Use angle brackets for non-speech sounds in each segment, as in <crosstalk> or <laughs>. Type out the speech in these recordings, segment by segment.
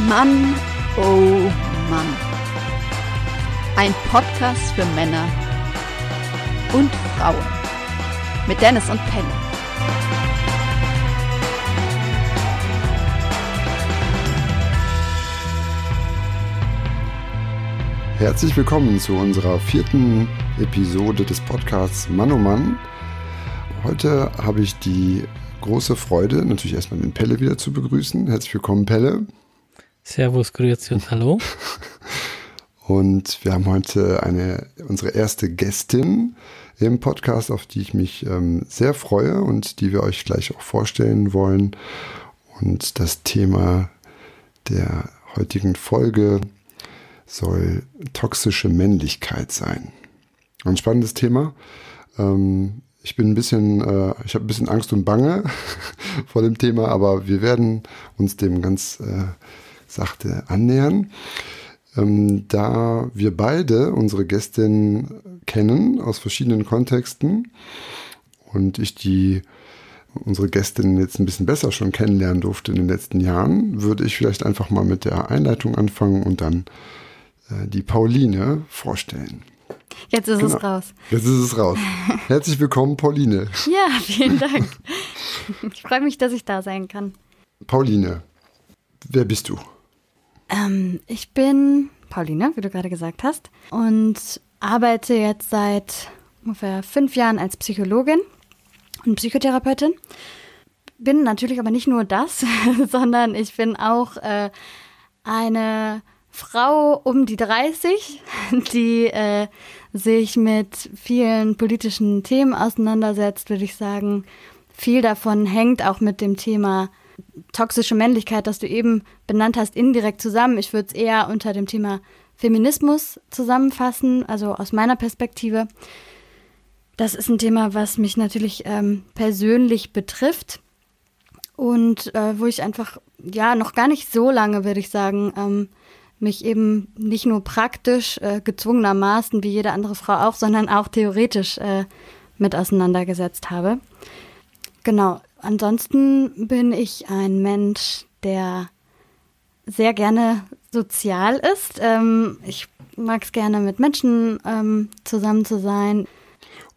Mann, oh Mann. Ein Podcast für Männer und Frauen. Mit Dennis und Penny. Herzlich willkommen zu unserer vierten Episode des Podcasts Mann oh Mann. Heute habe ich die große Freude, natürlich erstmal den Pelle wieder zu begrüßen. Herzlich willkommen, Pelle. Servus, grüezi und hallo. <laughs> Und wir haben heute eine, unsere erste Gästin im Podcast, auf die ich mich ähm, sehr freue und die wir euch gleich auch vorstellen wollen. Und das Thema der heutigen Folge soll toxische Männlichkeit sein. Ein spannendes Thema. Ähm, ich bin ein bisschen, äh, ich habe ein bisschen Angst und Bange <laughs> vor dem Thema, aber wir werden uns dem ganz äh, sachte annähern. Ähm, da wir beide unsere Gästin kennen aus verschiedenen Kontexten und ich die unsere Gästin jetzt ein bisschen besser schon kennenlernen durfte in den letzten Jahren, würde ich vielleicht einfach mal mit der Einleitung anfangen und dann äh, die Pauline vorstellen. Jetzt ist genau. es raus. Jetzt ist es raus. <laughs> Herzlich willkommen, Pauline. Ja, vielen Dank. Ich freue mich, dass ich da sein kann. Pauline, wer bist du? Ähm, ich bin Pauline, wie du gerade gesagt hast, und arbeite jetzt seit ungefähr fünf Jahren als Psychologin und Psychotherapeutin. Bin natürlich aber nicht nur das, <laughs> sondern ich bin auch äh, eine Frau um die 30, <laughs> die äh, sich mit vielen politischen Themen auseinandersetzt, würde ich sagen. Viel davon hängt auch mit dem Thema toxische Männlichkeit, das du eben benannt hast, indirekt zusammen. Ich würde es eher unter dem Thema Feminismus zusammenfassen, also aus meiner Perspektive. Das ist ein Thema, was mich natürlich ähm, persönlich betrifft und äh, wo ich einfach, ja, noch gar nicht so lange, würde ich sagen, ähm, mich eben nicht nur praktisch äh, gezwungenermaßen wie jede andere Frau auch, sondern auch theoretisch äh, mit auseinandergesetzt habe. Genau. Ansonsten bin ich ein Mensch, der sehr gerne sozial ist. Ähm, ich mag es gerne, mit Menschen ähm, zusammen zu sein.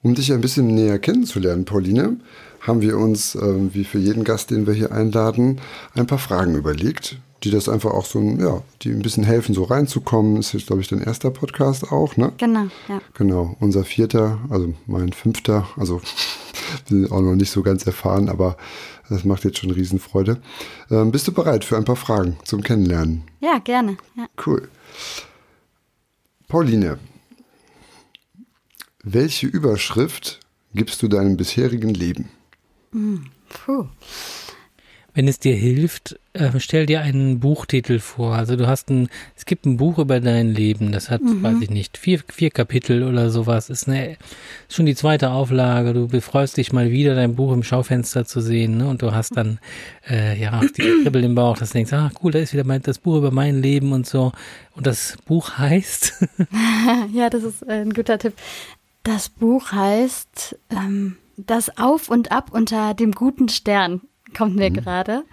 Um dich ein bisschen näher kennenzulernen, Pauline, haben wir uns, äh, wie für jeden Gast, den wir hier einladen, ein paar Fragen überlegt, die das einfach auch so, ja, die ein bisschen helfen, so reinzukommen. Ist, glaube ich, dein erster Podcast auch, ne? Genau, ja. Genau, unser vierter, also mein fünfter, also wir sind auch noch nicht so ganz erfahren, aber das macht jetzt schon Riesenfreude. Ähm, bist du bereit für ein paar Fragen zum Kennenlernen? Ja, gerne. Ja. Cool. Pauline, welche Überschrift gibst du deinem bisherigen Leben? Hm, puh. Wenn es dir hilft, äh, stell dir einen Buchtitel vor. Also du hast ein, es gibt ein Buch über dein Leben, das hat, mhm. weiß ich nicht, vier, vier Kapitel oder sowas. Ist, eine, ist schon die zweite Auflage. Du befreust dich mal wieder, dein Buch im Schaufenster zu sehen, ne? Und du hast dann, äh, ja, die <clears throat> Kribbel im Bauch, dass du denkst, ah, cool, da ist wieder mein, das Buch über mein Leben und so. Und das Buch heißt? <laughs> <laughs> ja, das ist ein guter Tipp. Das Buch heißt ähm, Das Auf und Ab unter dem guten Stern kommt mir mhm. gerade.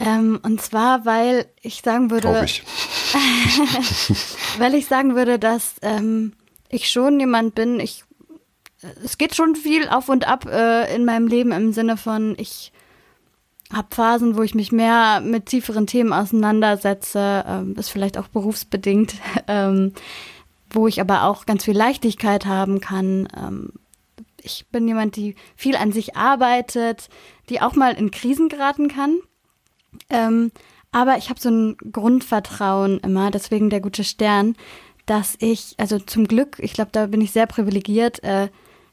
Ähm, und zwar, weil ich sagen würde, ich. <laughs> <laughs> weil ich sagen würde, dass ähm, ich schon jemand bin, ich, es geht schon viel auf und ab äh, in meinem Leben im Sinne von, ich habe Phasen, wo ich mich mehr mit tieferen Themen auseinandersetze, ähm, ist vielleicht auch berufsbedingt, <laughs> ähm, wo ich aber auch ganz viel Leichtigkeit haben kann. Ähm, ich bin jemand, die viel an sich arbeitet, die auch mal in Krisen geraten kann. Ähm, aber ich habe so ein Grundvertrauen immer, deswegen der gute Stern, dass ich, also zum Glück, ich glaube, da bin ich sehr privilegiert, äh,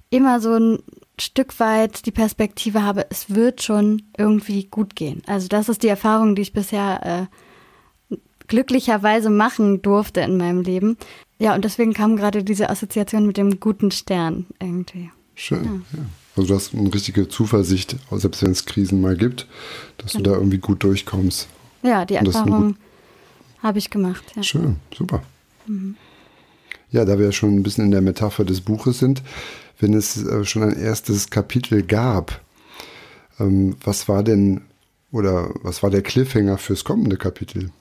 immer so ein Stück weit die Perspektive habe, es wird schon irgendwie gut gehen. Also das ist die Erfahrung, die ich bisher äh, glücklicherweise machen durfte in meinem Leben. Ja, und deswegen kam gerade diese Assoziation mit dem guten Stern irgendwie. Schön, ja. ja. Also du hast eine richtige Zuversicht, selbst wenn es Krisen mal gibt, dass du da irgendwie gut durchkommst. Ja, die Erfahrung habe ich gemacht. Ja. Schön, super. Mhm. Ja, da wir ja schon ein bisschen in der Metapher des Buches sind, wenn es äh, schon ein erstes Kapitel gab, ähm, was war denn oder was war der Cliffhanger fürs kommende Kapitel?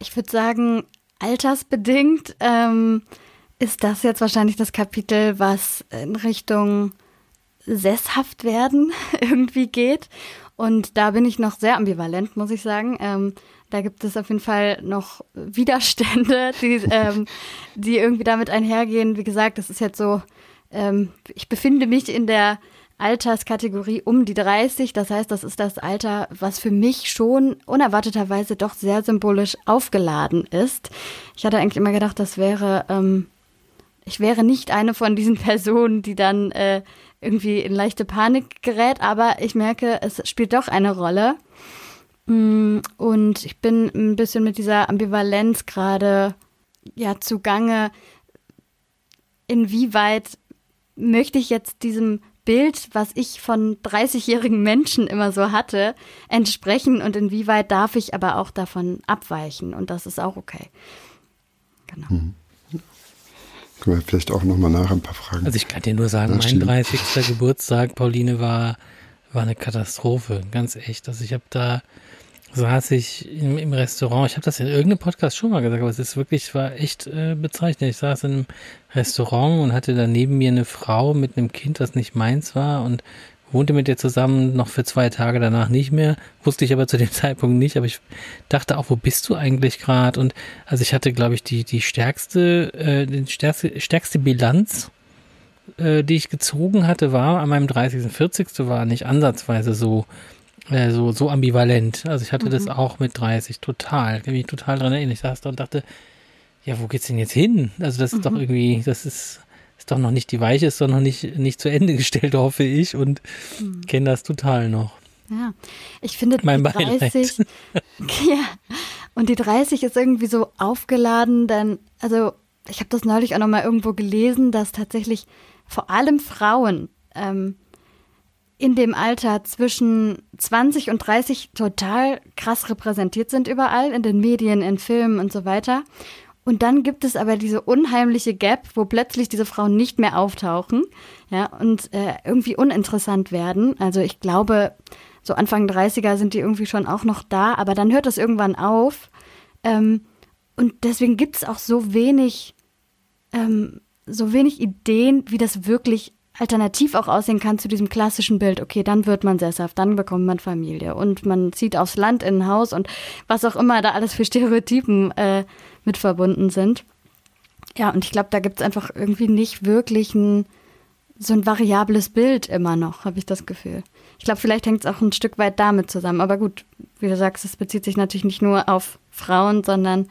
ich würde sagen, altersbedingt ähm, ist das jetzt wahrscheinlich das Kapitel, was in Richtung sesshaft werden <laughs> irgendwie geht. Und da bin ich noch sehr ambivalent, muss ich sagen. Ähm, da gibt es auf jeden Fall noch Widerstände, <laughs> die, ähm, die irgendwie damit einhergehen. Wie gesagt, das ist jetzt so, ähm, ich befinde mich in der Alterskategorie um die 30. Das heißt, das ist das Alter, was für mich schon unerwarteterweise doch sehr symbolisch aufgeladen ist. Ich hatte eigentlich immer gedacht, das wäre, ähm, ich wäre nicht eine von diesen <laughs> Personen, die dann äh, irgendwie in leichte Panik gerät, aber ich merke, es spielt doch eine Rolle. Mm, und ich bin ein bisschen mit dieser Ambivalenz gerade ja zugange. Inwieweit möchte ich jetzt diesem Bild, was ich von 30-jährigen Menschen immer so hatte, entsprechen und inwieweit darf ich aber auch davon abweichen und das ist auch okay. Genau. Hm. Können wir vielleicht auch nochmal nach ein paar Fragen. Also ich kann dir nur sagen, mein 30. Geburtstag, Pauline, war, war eine Katastrophe, ganz echt. Also ich habe da saß ich im, im Restaurant, ich habe das in irgendeinem Podcast schon mal gesagt, aber es ist wirklich, war echt äh, bezeichnend. Ich saß in einem Restaurant und hatte da neben mir eine Frau mit einem Kind, das nicht meins war und wohnte mit ihr zusammen noch für zwei Tage danach nicht mehr. Wusste ich aber zu dem <laughs> Zeitpunkt nicht, aber ich dachte auch, wo bist du eigentlich gerade? Und also ich hatte, glaube ich, die, die stärkste, äh, die stärkste, stärkste Bilanz, äh, die ich gezogen hatte, war an meinem 30. 40. war nicht ansatzweise so äh, so, so ambivalent. Also ich hatte mhm. das auch mit 30 total. Ich kann mich total dran erinnern. Ich saß da und dachte, ja, wo geht's denn jetzt hin? Also das ist mhm. doch irgendwie, das ist, ist doch noch nicht die Weiche, ist doch noch nicht, nicht zu Ende <laughs> gestellt, hoffe ich und mhm. kenne das total noch. Ja, ich finde mein die 30, <laughs> ja, und die 30 ist irgendwie so aufgeladen, denn, also ich habe das neulich auch noch mal irgendwo gelesen, dass tatsächlich vor allem Frauen ähm, in dem Alter zwischen 20 und 30 total krass repräsentiert sind überall, in den Medien, in Filmen und so weiter. Und dann gibt es aber diese unheimliche Gap, wo plötzlich diese Frauen nicht mehr auftauchen, ja, und äh, irgendwie uninteressant werden. Also ich glaube, so Anfang 30er sind die irgendwie schon auch noch da, aber dann hört das irgendwann auf. Ähm, und deswegen gibt es auch so wenig, ähm, so wenig Ideen, wie das wirklich alternativ auch aussehen kann zu diesem klassischen Bild, okay, dann wird man sesshaft, dann bekommt man Familie und man zieht aufs Land in ein Haus und was auch immer da alles für Stereotypen äh, mit verbunden sind. Ja, und ich glaube, da gibt es einfach irgendwie nicht wirklich ein, so ein variables Bild immer noch, habe ich das Gefühl. Ich glaube, vielleicht hängt es auch ein Stück weit damit zusammen. Aber gut, wie du sagst, es bezieht sich natürlich nicht nur auf Frauen, sondern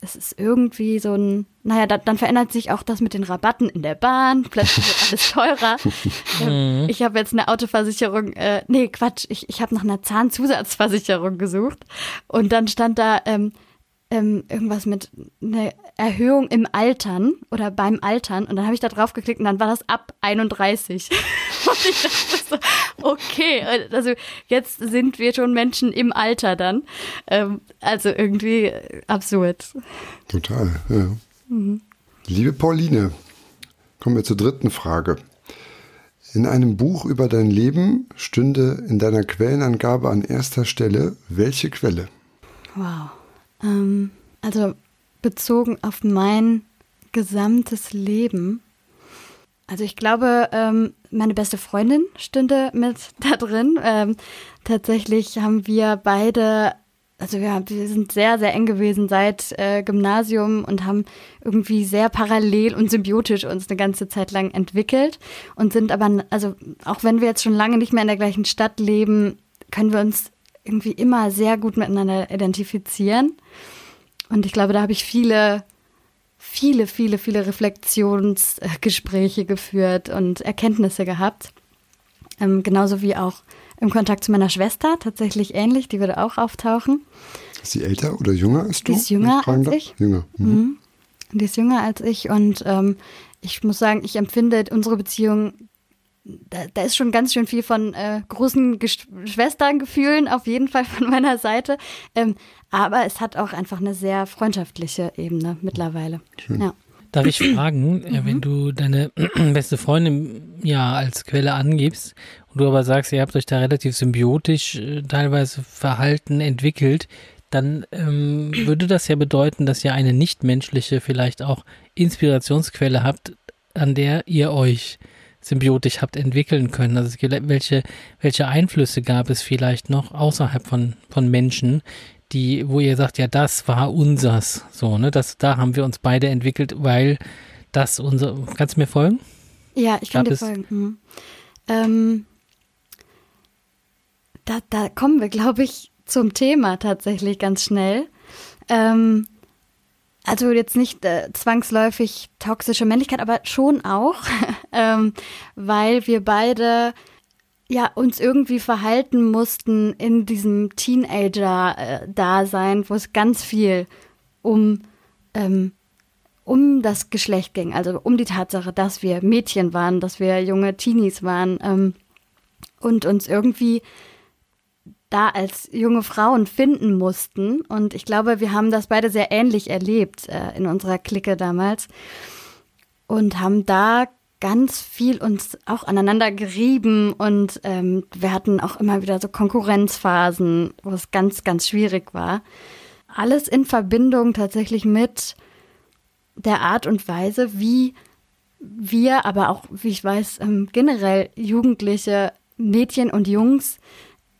es ist irgendwie so ein, naja, da, dann verändert sich auch das mit den Rabatten in der Bahn, plötzlich wird alles <laughs> teurer. ähm, ich habe jetzt eine Autoversicherung, äh, nee, Quatsch, ich, ich habe nach einer Zahnzusatzversicherung gesucht und dann stand da ähm, ähm, irgendwas mit einer Erhöhung im Altern oder beim Altern und dann habe ich da drauf geklickt und dann war das ab 31. <laughs> und ich dachte so, okay, also jetzt sind wir schon Menschen im Alter dann. Ähm, also irgendwie absurd. Total, ja. Mhm. Liebe Pauline, kommen wir zur dritten Frage. In einem Buch über dein Leben stünde in deiner Quellenangabe an erster Stelle welche Quelle? Wow. Ähm, also bezogen auf mein gesamtes Leben. Also ich glaube, ähm, meine beste Freundin stünde mit <laughs> da drin. Ähm, tatsächlich haben wir beide, also wir, wir sind sehr, sehr eng gewesen seit äh, Gymnasium und haben irgendwie sehr parallel und symbiotisch uns eine ganze Zeit lang entwickelt und sind aber, also auch wenn wir jetzt schon lange nicht mehr in der gleichen Stadt leben, können wir uns irgendwie immer sehr gut miteinander identifizieren. Und ich glaube, da habe ich viele, viele, viele, viele Reflexionsgespräche geführt und Erkenntnisse gehabt. Ähm, genauso wie auch im Kontakt zu meiner Schwester, tatsächlich ähnlich, die würde auch auftauchen. Ist sie älter oder jünger als du? Die ist jünger als ich. Jünger. Mhm. Mhm. Die ist jünger als ich und ähm, ich muss sagen, ich empfinde unsere Beziehung da, da ist schon ganz schön viel von äh, großen Schwesterngefühlen auf jeden Fall von meiner Seite. Ähm, aber es hat auch einfach eine sehr freundschaftliche Ebene mittlerweile. Schön. Ja. Darf ich fragen, äh, mhm. wenn du deine <clears throat> beste Freundin ja als Quelle angibst und du aber sagst, ihr habt euch da relativ symbiotisch äh, teilweise verhalten entwickelt, dann ähm, würde das ja bedeuten, dass ihr eine nichtmenschliche, vielleicht auch Inspirationsquelle habt, an der ihr euch symbiotisch habt entwickeln können. Also welche, welche Einflüsse gab es vielleicht noch außerhalb von, von Menschen, die, wo ihr sagt, ja, das war unsers, so, ne, das, da haben wir uns beide entwickelt, weil das unser, kannst du mir folgen? Ja, ich kann Gab dir folgen. Mhm. Ähm, da, da kommen wir, glaube ich, zum Thema tatsächlich ganz schnell. Ähm, also jetzt nicht äh, zwangsläufig toxische Männlichkeit, aber schon auch, <laughs> ähm, weil wir beide ja uns irgendwie verhalten mussten in diesem Teenager-Dasein, wo es ganz viel um ähm, um das Geschlecht ging, also um die Tatsache, dass wir Mädchen waren, dass wir junge Teenies waren ähm, und uns irgendwie da als junge Frauen finden mussten. Und ich glaube, wir haben das beide sehr ähnlich erlebt äh, in unserer Clique damals und haben da ganz viel uns auch aneinander gerieben und ähm, wir hatten auch immer wieder so Konkurrenzphasen, wo es ganz, ganz schwierig war. Alles in Verbindung tatsächlich mit der Art und Weise, wie wir, aber auch, wie ich weiß, ähm, generell Jugendliche, Mädchen und Jungs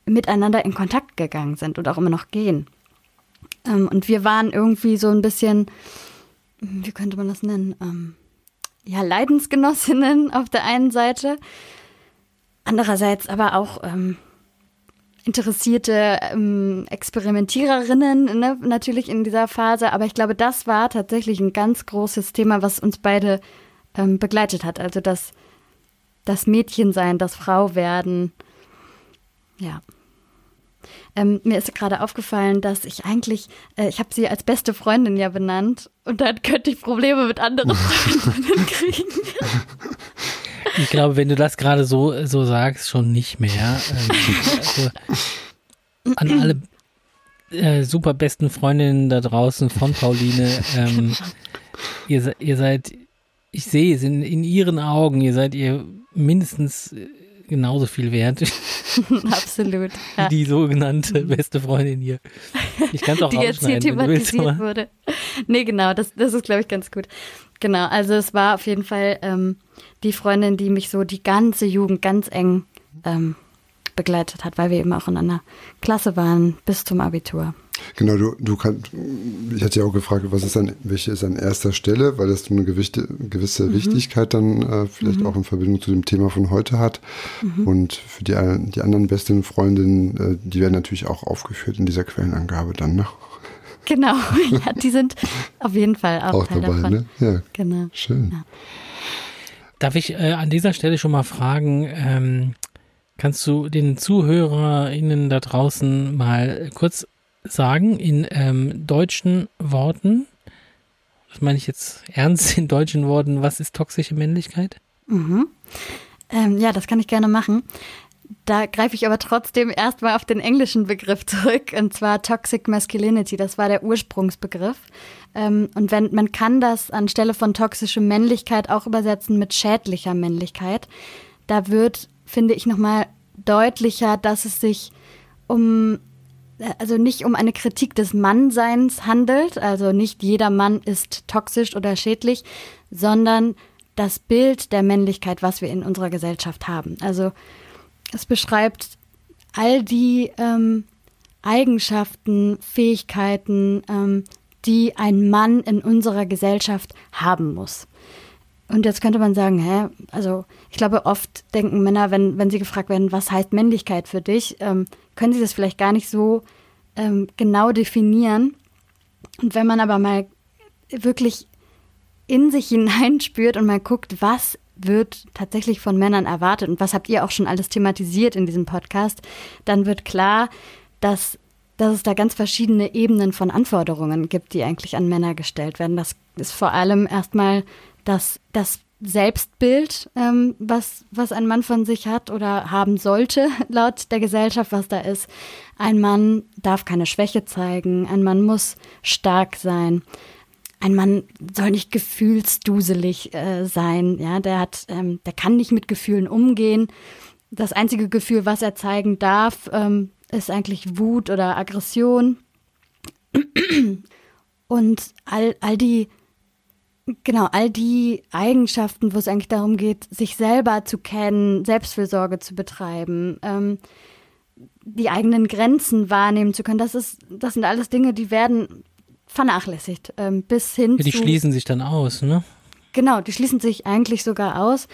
miteinander in Kontakt gegangen sind und auch immer noch gehen. Ähm, und wir waren irgendwie so ein bisschen, wie könnte man das nennen? Ähm, ja, Leidensgenossinnen <laughs> auf der einen Seite, andererseits aber auch ähm, interessierte ähm, Experimentiererinnen ne, natürlich in dieser Phase. Aber ich glaube, das war tatsächlich ein ganz großes Thema, was uns beide ähm, begleitet hat. Also das, das Mädchensein, das Frauwerden. Ja. Ähm, mir ist gerade aufgefallen, dass ich eigentlich, äh, ich habe sie als beste Freundin ja benannt und dann könnte ich Probleme mit anderen <laughs> Freundinnen kriegen. Ich glaube, wenn du das gerade so, so sagst, schon nicht mehr. Ähm, also, an alle äh, super besten Freundinnen da draußen von Pauline, ähm, ihr, ihr seid, ich sehe es in, in ihren Augen, ihr seid ihr mindestens genauso viel wert. <laughs> Absolut. Ja. Die sogenannte beste Freundin hier. Ich kann es auch Die jetzt hier thematisiert wurde. Nee, genau, das, das ist, glaube ich, ganz gut. Genau, also es war auf jeden Fall ähm, die Freundin, die mich so die ganze Jugend ganz eng ähm, begleitet hat, weil wir eben auch in einer Klasse waren bis zum Abitur. Genau, du, du kannst, ich hatte ja auch gefragt, was ist an, welche ist an erster Stelle, weil das eine gewichte, gewisse mhm. Wichtigkeit dann äh, vielleicht mhm. auch in Verbindung zu dem Thema von heute hat. Mhm. Und für die, die anderen besten Freundinnen, äh, die werden natürlich auch aufgeführt in dieser Quellenangabe dann, ne? <laughs> Genau, ja, die sind auf jeden Fall auch, auch Teil dabei, davon. Ne? Ja, genau. Schön. Ja. Darf ich äh, an dieser Stelle schon mal fragen, ähm, kannst du den ZuhörerInnen da draußen mal kurz sagen in ähm, deutschen Worten, das meine ich jetzt ernst in deutschen Worten, was ist toxische Männlichkeit? Mhm. Ähm, ja, das kann ich gerne machen. Da greife ich aber trotzdem erstmal auf den englischen Begriff zurück, und zwar Toxic Masculinity. Das war der Ursprungsbegriff. Ähm, und wenn, man kann das anstelle von toxische Männlichkeit auch übersetzen mit schädlicher Männlichkeit. Da wird, finde ich, nochmal deutlicher, dass es sich um also nicht um eine Kritik des Mannseins handelt, also nicht jeder Mann ist toxisch oder schädlich, sondern das Bild der Männlichkeit, was wir in unserer Gesellschaft haben. Also es beschreibt all die ähm, Eigenschaften, Fähigkeiten, ähm, die ein Mann in unserer Gesellschaft haben muss. Und jetzt könnte man sagen, hä, also ich glaube, oft denken Männer, wenn, wenn sie gefragt werden, was heißt Männlichkeit für dich, ähm, können sie das vielleicht gar nicht so ähm, genau definieren. Und wenn man aber mal wirklich in sich <laughs> hineinspürt und mal guckt, was wird tatsächlich von Männern erwartet und was habt ihr auch schon alles thematisiert in diesem Podcast, dann wird klar, dass, dass es da ganz verschiedene Ebenen von Anforderungen gibt, die eigentlich an Männer gestellt werden. Das ist vor allem erstmal das, das Selbstbild, ähm, was, was ein Mann von sich hat oder haben sollte, <laughs> laut der Gesellschaft, was da ist. Ein Mann darf keine Schwäche zeigen, ein Mann muss stark sein. Ein Mann soll nicht gefühlsduselig äh, sein, ja, der hat, ähm, der kann nicht mit Gefühlen umgehen. Das einzige Gefühl, was er zeigen darf, ähm, ist eigentlich Wut oder Aggression. <clears throat> Und all, all die, genau, all die Eigenschaften, wo es eigentlich darum geht, sich selber zu kennen, Selbstfürsorge zu betreiben, ähm, die eigenen Grenzen wahrnehmen zu können, das ist, das sind alles Dinge, die werden vernachlässigt, ähm, bis hin ja, die zu. Die schließen sich dann aus, ne? Genau, die schließen sich eigentlich sogar aus.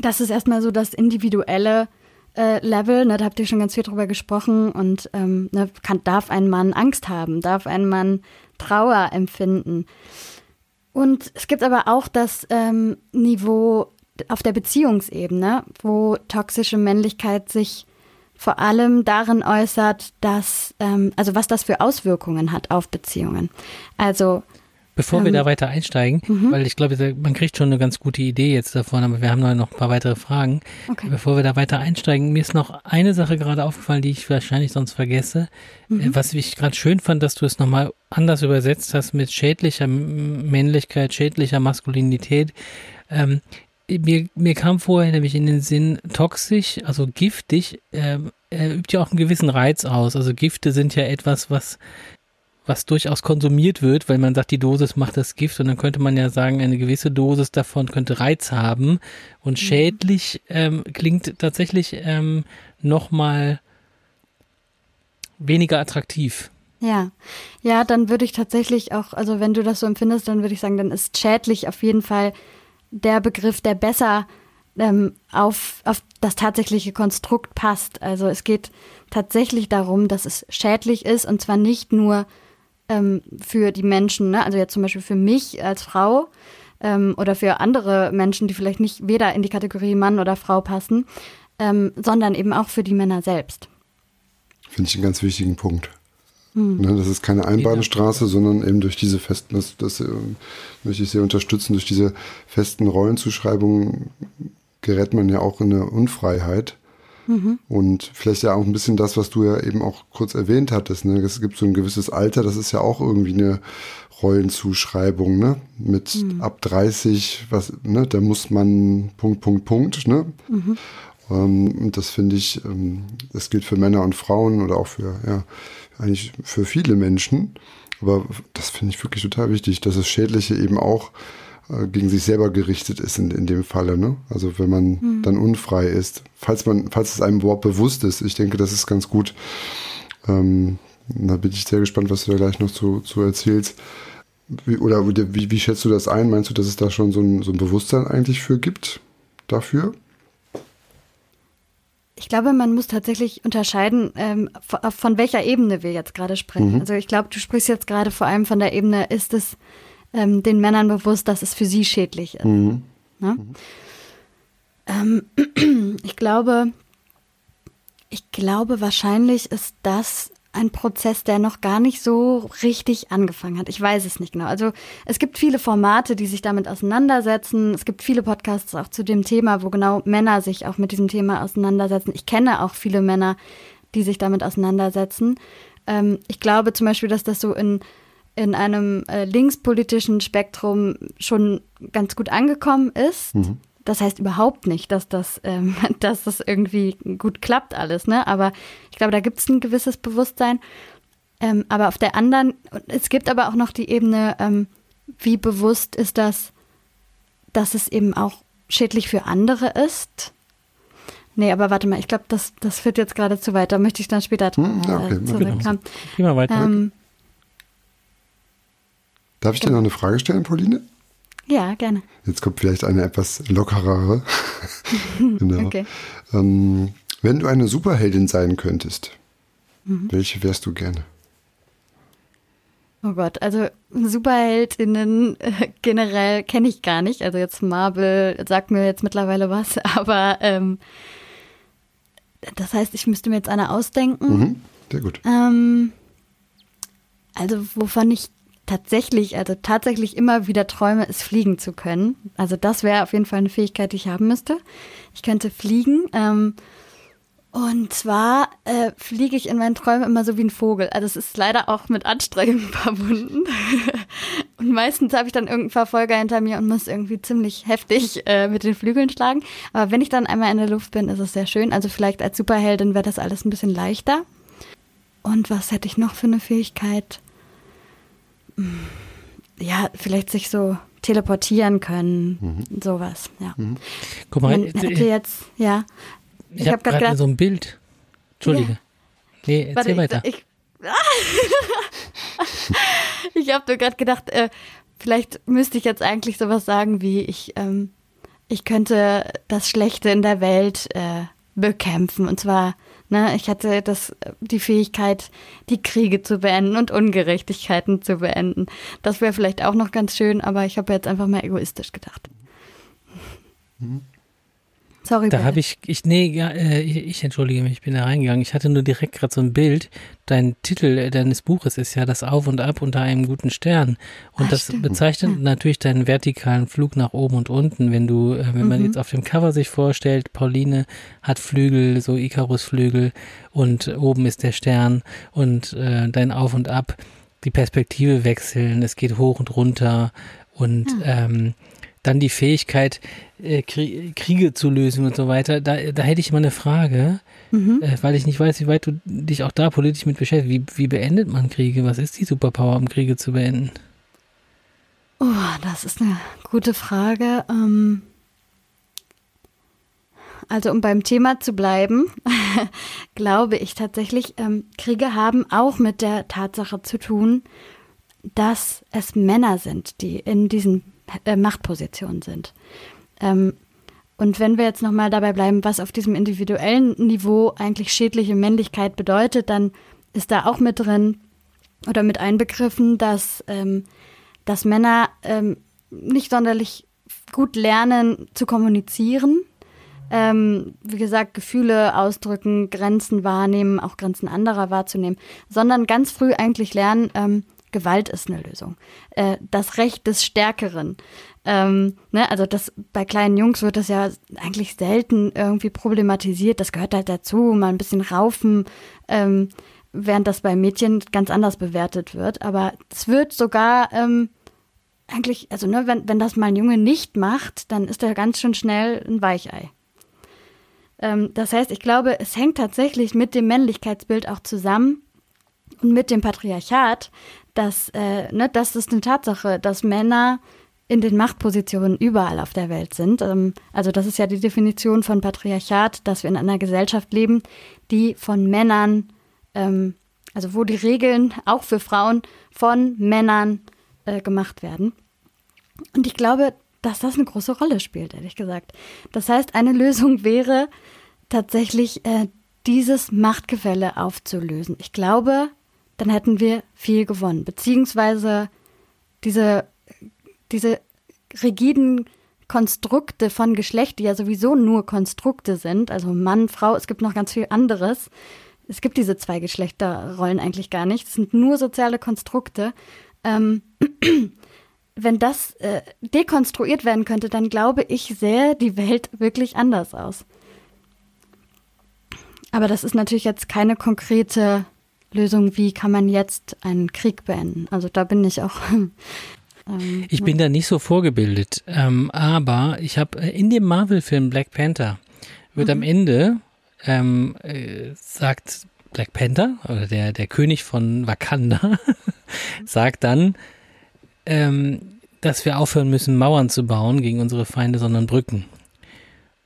Das ist erstmal so das individuelle äh, Level, ne, da habt ihr schon ganz viel drüber gesprochen und ähm, ne, kann, darf ein Mann Angst haben, darf ein Mann Trauer empfinden. Und es gibt aber auch das ähm, Niveau auf der Beziehungsebene, wo toxische Männlichkeit sich vor allem darin äußert, dass, ähm, also was das für Auswirkungen hat auf Beziehungen. Also Bevor ähm, wir da weiter einsteigen, mhm. weil ich glaube, man kriegt schon eine ganz gute Idee jetzt davon, aber wir haben noch ein paar weitere Fragen. Okay. Bevor wir da weiter einsteigen, mir ist noch eine Sache gerade aufgefallen, die ich wahrscheinlich sonst vergesse. Mhm. Äh, was ich gerade schön fand, dass du es nochmal anders übersetzt hast mit schädlicher Männlichkeit, schädlicher Maskulinität. Ähm, mir, mir kam vorher nämlich in den Sinn toxisch, also giftig, äh, er übt ja auch einen gewissen Reiz aus. Also Gifte sind ja etwas, was, was durchaus konsumiert wird, weil man sagt, die Dosis macht das Gift und dann könnte man ja sagen, eine gewisse Dosis davon könnte Reiz haben und mhm. schädlich ähm, klingt tatsächlich ähm, nochmal weniger attraktiv. Ja, ja, dann würde ich tatsächlich auch, also wenn du das so empfindest, dann würde ich sagen, dann ist schädlich auf jeden Fall der Begriff, der besser ähm, auf, auf das tatsächliche Konstrukt passt. Also es geht tatsächlich darum, dass es schädlich ist und zwar nicht nur ähm, für die Menschen, ne? also jetzt zum Beispiel für mich als Frau ähm, oder für andere Menschen, die vielleicht nicht weder in die Kategorie Mann oder Frau passen, ähm, sondern eben auch für die Männer selbst. Finde ich einen ganz wichtigen Punkt. Hm. Ne, das ist keine Einbahnstraße, sondern eben durch diese festen, das, das äh, möchte ich sehr unterstützen, durch diese festen Rollenzuschreibungen gerät man ja auch in eine Unfreiheit. Mhm. Und vielleicht ja auch ein bisschen das, was du ja eben auch kurz erwähnt hattest. Ne? Es gibt so ein gewisses Alter, das ist ja auch irgendwie eine Rollenzuschreibung, ne? Mit mhm. ab 30, was, ne, da muss man Punkt, Punkt, Punkt, ne? Mhm. Ähm, und das finde ich, ähm, das gilt für Männer und Frauen oder auch für, ja, eigentlich für viele Menschen. Aber das finde ich wirklich total wichtig, dass das Schädliche eben auch gegen sich selber gerichtet ist in, in dem Falle. Ne? Also wenn man mhm. dann unfrei ist, falls man, falls es einem überhaupt bewusst ist. Ich denke, das ist ganz gut. Ähm, da bin ich sehr gespannt, was du da gleich noch zu, zu erzählst. Wie, oder wie, wie schätzt du das ein? Meinst du, dass es da schon so ein, so ein Bewusstsein eigentlich für gibt dafür? Ich glaube, man muss tatsächlich unterscheiden, ähm, von, von, welcher Ebene wir jetzt gerade sprechen. Mhm. Also ich glaube, du sprichst jetzt gerade vor allem von der Ebene, ist es ähm, den Männern bewusst, dass es für sie schädlich ist. Mhm. Ne? Mhm. Ähm, <clears throat> ich glaube, ich glaube, wahrscheinlich ist das ein Prozess, der noch gar nicht so richtig angefangen hat. Ich weiß es nicht genau. Also es gibt viele Formate, die sich damit auseinandersetzen. Es gibt viele Podcasts auch zu dem Thema, wo genau Männer sich auch mit diesem Thema auseinandersetzen. Ich kenne auch viele Männer, die sich damit auseinandersetzen. Ähm, ich glaube zum Beispiel, dass das so in, in einem äh, linkspolitischen Spektrum schon ganz gut angekommen ist. Mhm. Das heißt überhaupt nicht, dass das, ähm, <laughs> dass das irgendwie gut klappt alles, ne? Aber ich glaube, da gibt es ein gewisses Bewusstsein. Ähm, aber auf der anderen, es gibt aber auch noch die Ebene, ähm, wie bewusst ist das, dass es eben auch schädlich für andere ist. Nee, aber warte mal, ich glaube, das, das führt jetzt gerade zu weit. Da möchte ich dann später hm, ja, okay, äh, zurückkommen. Mal weiter. Ähm, Darf ich dir noch eine Frage stellen, Pauline? Ja, gerne. Jetzt kommt vielleicht eine etwas lockerere. <laughs> genau. Okay. Ähm, wenn du eine Superheldin sein könntest, mhm. welche wärst du gerne? Oh Gott, also Superheldinnen äh, generell kenne ich gar nicht. Also jetzt Marvel sagt mir jetzt mittlerweile was, <laughs> aber ähm, das heißt, ich müsste mir jetzt eine ausdenken. Mhm, sehr gut. Ähm, also wovon ich tatsächlich, also tatsächlich immer wieder träume, ist fliegen zu können. Also das wäre auf jeden Fall eine Fähigkeit, die ich haben müsste. Ich könnte fliegen. Ähm, und zwar äh, fliege ich in meinen Träumen immer so wie ein Vogel. Also es ist leider auch mit Anstrengungen <laughs> verbunden. und meistens habe ich dann irgendeinen Verfolger hinter mir und muss irgendwie ziemlich heftig äh, mit den Flügeln schlagen. Aber wenn ich dann einmal in der Luft bin, ist es sehr schön. Also vielleicht als Superheldin wäre das alles ein bisschen leichter. und was hätte ich noch für eine Fähigkeit? Ja, vielleicht sich so teleportieren können, mhm. sowas, ja. Mhm. Guck mal, Man hätte jetzt, ja. Ich, ich habe hab gerade so ein Bild. Entschuldige. Ja. Nee, erzähl Warte, weiter. Ich, <laughs> ich, ich habe nur gerade gedacht, äh, vielleicht müsste ich jetzt eigentlich sowas sagen wie, ich, ähm, ich könnte das Schlechte in der Welt äh, bekämpfen. Und zwar, ne, ich hatte das, die Fähigkeit, die Kriege zu beenden und Ungerechtigkeiten zu beenden. Das wäre vielleicht auch noch ganz schön, aber ich habe jetzt einfach mal egoistisch gedacht. Mhm. Sorry. Da habe ich, ich, nee, ja, äh, ich, ich, entschuldige mich, ich bin da reingegangen. Ich hatte nur direkt gerade so ein Bild. Dein Titel deines Buches ist ja das Auf und Ab unter einem guten Stern. Und Ach, das stimmt. bezeichnet ja. natürlich deinen vertikalen Flug nach oben und unten. Wenn du, äh, wenn mhm. man jetzt auf dem Cover sich vorstellt, Pauline hat Flügel, so Icarus-Flügel und oben ist der Stern und äh, dein Auf und Ab, die Perspektive wechseln, es geht hoch und runter und ja. ähm, dann die Fähigkeit, äh, Kriege zu lösen und so weiter. Da, da hätte ich mal eine Frage, mhm. äh, weil ich nicht weiß, wie weit du dich auch da politisch mit beschäftigst. Wie, wie beendet man Kriege? Was ist die Superpower, um Kriege zu beenden? Oh, das ist eine gute Frage. Ähm also um beim Thema zu bleiben, <laughs> glaube ich tatsächlich, ähm, Kriege haben auch mit der Tatsache zu tun, dass es Männer sind, die in diesen äh, Machtpositionen sind. Ähm, und wenn wir jetzt nochmal dabei bleiben, was auf diesem individuellen Niveau eigentlich schädliche Männlichkeit bedeutet, dann ist da auch mit drin oder mit einbegriffen, dass, ähm, dass Männer ähm, nicht sonderlich gut lernen zu kommunizieren. Ähm, wie gesagt, Gefühle ausdrücken, Grenzen wahrnehmen, auch Grenzen anderer wahrzunehmen, sondern ganz früh eigentlich lernen, ähm, Gewalt ist eine Lösung. Äh, das Recht des Stärkeren. Ähm, ne, also das bei kleinen Jungs wird das ja eigentlich selten irgendwie problematisiert. Das gehört halt dazu, mal ein bisschen raufen, ähm, während das bei Mädchen ganz anders bewertet wird. Aber es wird sogar ähm, eigentlich, also ne, wenn, wenn das mal ein Junge nicht macht, dann ist er ganz schön schnell ein Weichei. Ähm, das heißt, ich glaube, es hängt tatsächlich mit dem Männlichkeitsbild auch zusammen und mit dem Patriarchat, dass, äh, ne, das ist eine Tatsache, dass Männer in den Machtpositionen überall auf der Welt sind. Ähm, also das ist ja die Definition von Patriarchat, dass wir in einer Gesellschaft leben, die von Männern, ähm, also wo die Regeln auch für Frauen von Männern äh, gemacht werden. Und ich glaube, dass das eine große Rolle spielt, ehrlich gesagt. Das heißt, eine <laughs> Lösung wäre tatsächlich äh, dieses Machtgefälle aufzulösen. Ich glaube, dann hätten wir viel gewonnen. Beziehungsweise diese, diese rigiden Konstrukte von Geschlecht, die ja sowieso nur Konstrukte sind, also Mann, Frau, es gibt noch ganz viel anderes. Es gibt diese zwei Geschlechterrollen eigentlich gar nicht. Es sind nur soziale Konstrukte. Ähm, <clears throat> wenn das äh, dekonstruiert werden könnte, dann glaube ich, sähe die Welt wirklich anders aus. Aber das ist natürlich jetzt keine konkrete Lösung, wie kann man jetzt einen Krieg beenden. Also da bin ich auch. <laughs> Ähm, ich bin da nicht so vorgebildet, ähm, aber ich habe äh, in dem Marvel-Film Black Panther wird mhm. am Ende ähm, äh, sagt Black Panther oder der der König von Wakanda <laughs> sagt dann, ähm, dass wir aufhören müssen Mauern zu bauen gegen unsere Feinde, sondern Brücken.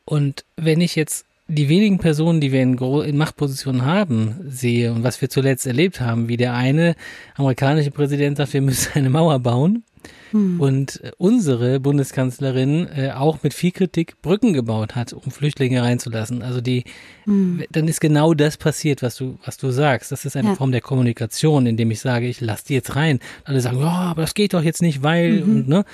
Und wenn ich jetzt die wenigen Personen, die wir in, in, Machtpositionen haben, sehe und was wir zuletzt erlebt haben, wie der eine amerikanische Präsident sagt, wir müssen eine Mauer bauen hm. und unsere Bundeskanzlerin äh, auch mit viel Kritik Brücken gebaut hat, um Flüchtlinge reinzulassen. Also die, hm. dann ist genau das passiert, was du, was du sagst. Das ist eine ja. Form der Kommunikation, indem ich sage, ich lasse die jetzt rein. Alle sagen, ja, aber das geht doch jetzt nicht, weil mhm. und ne.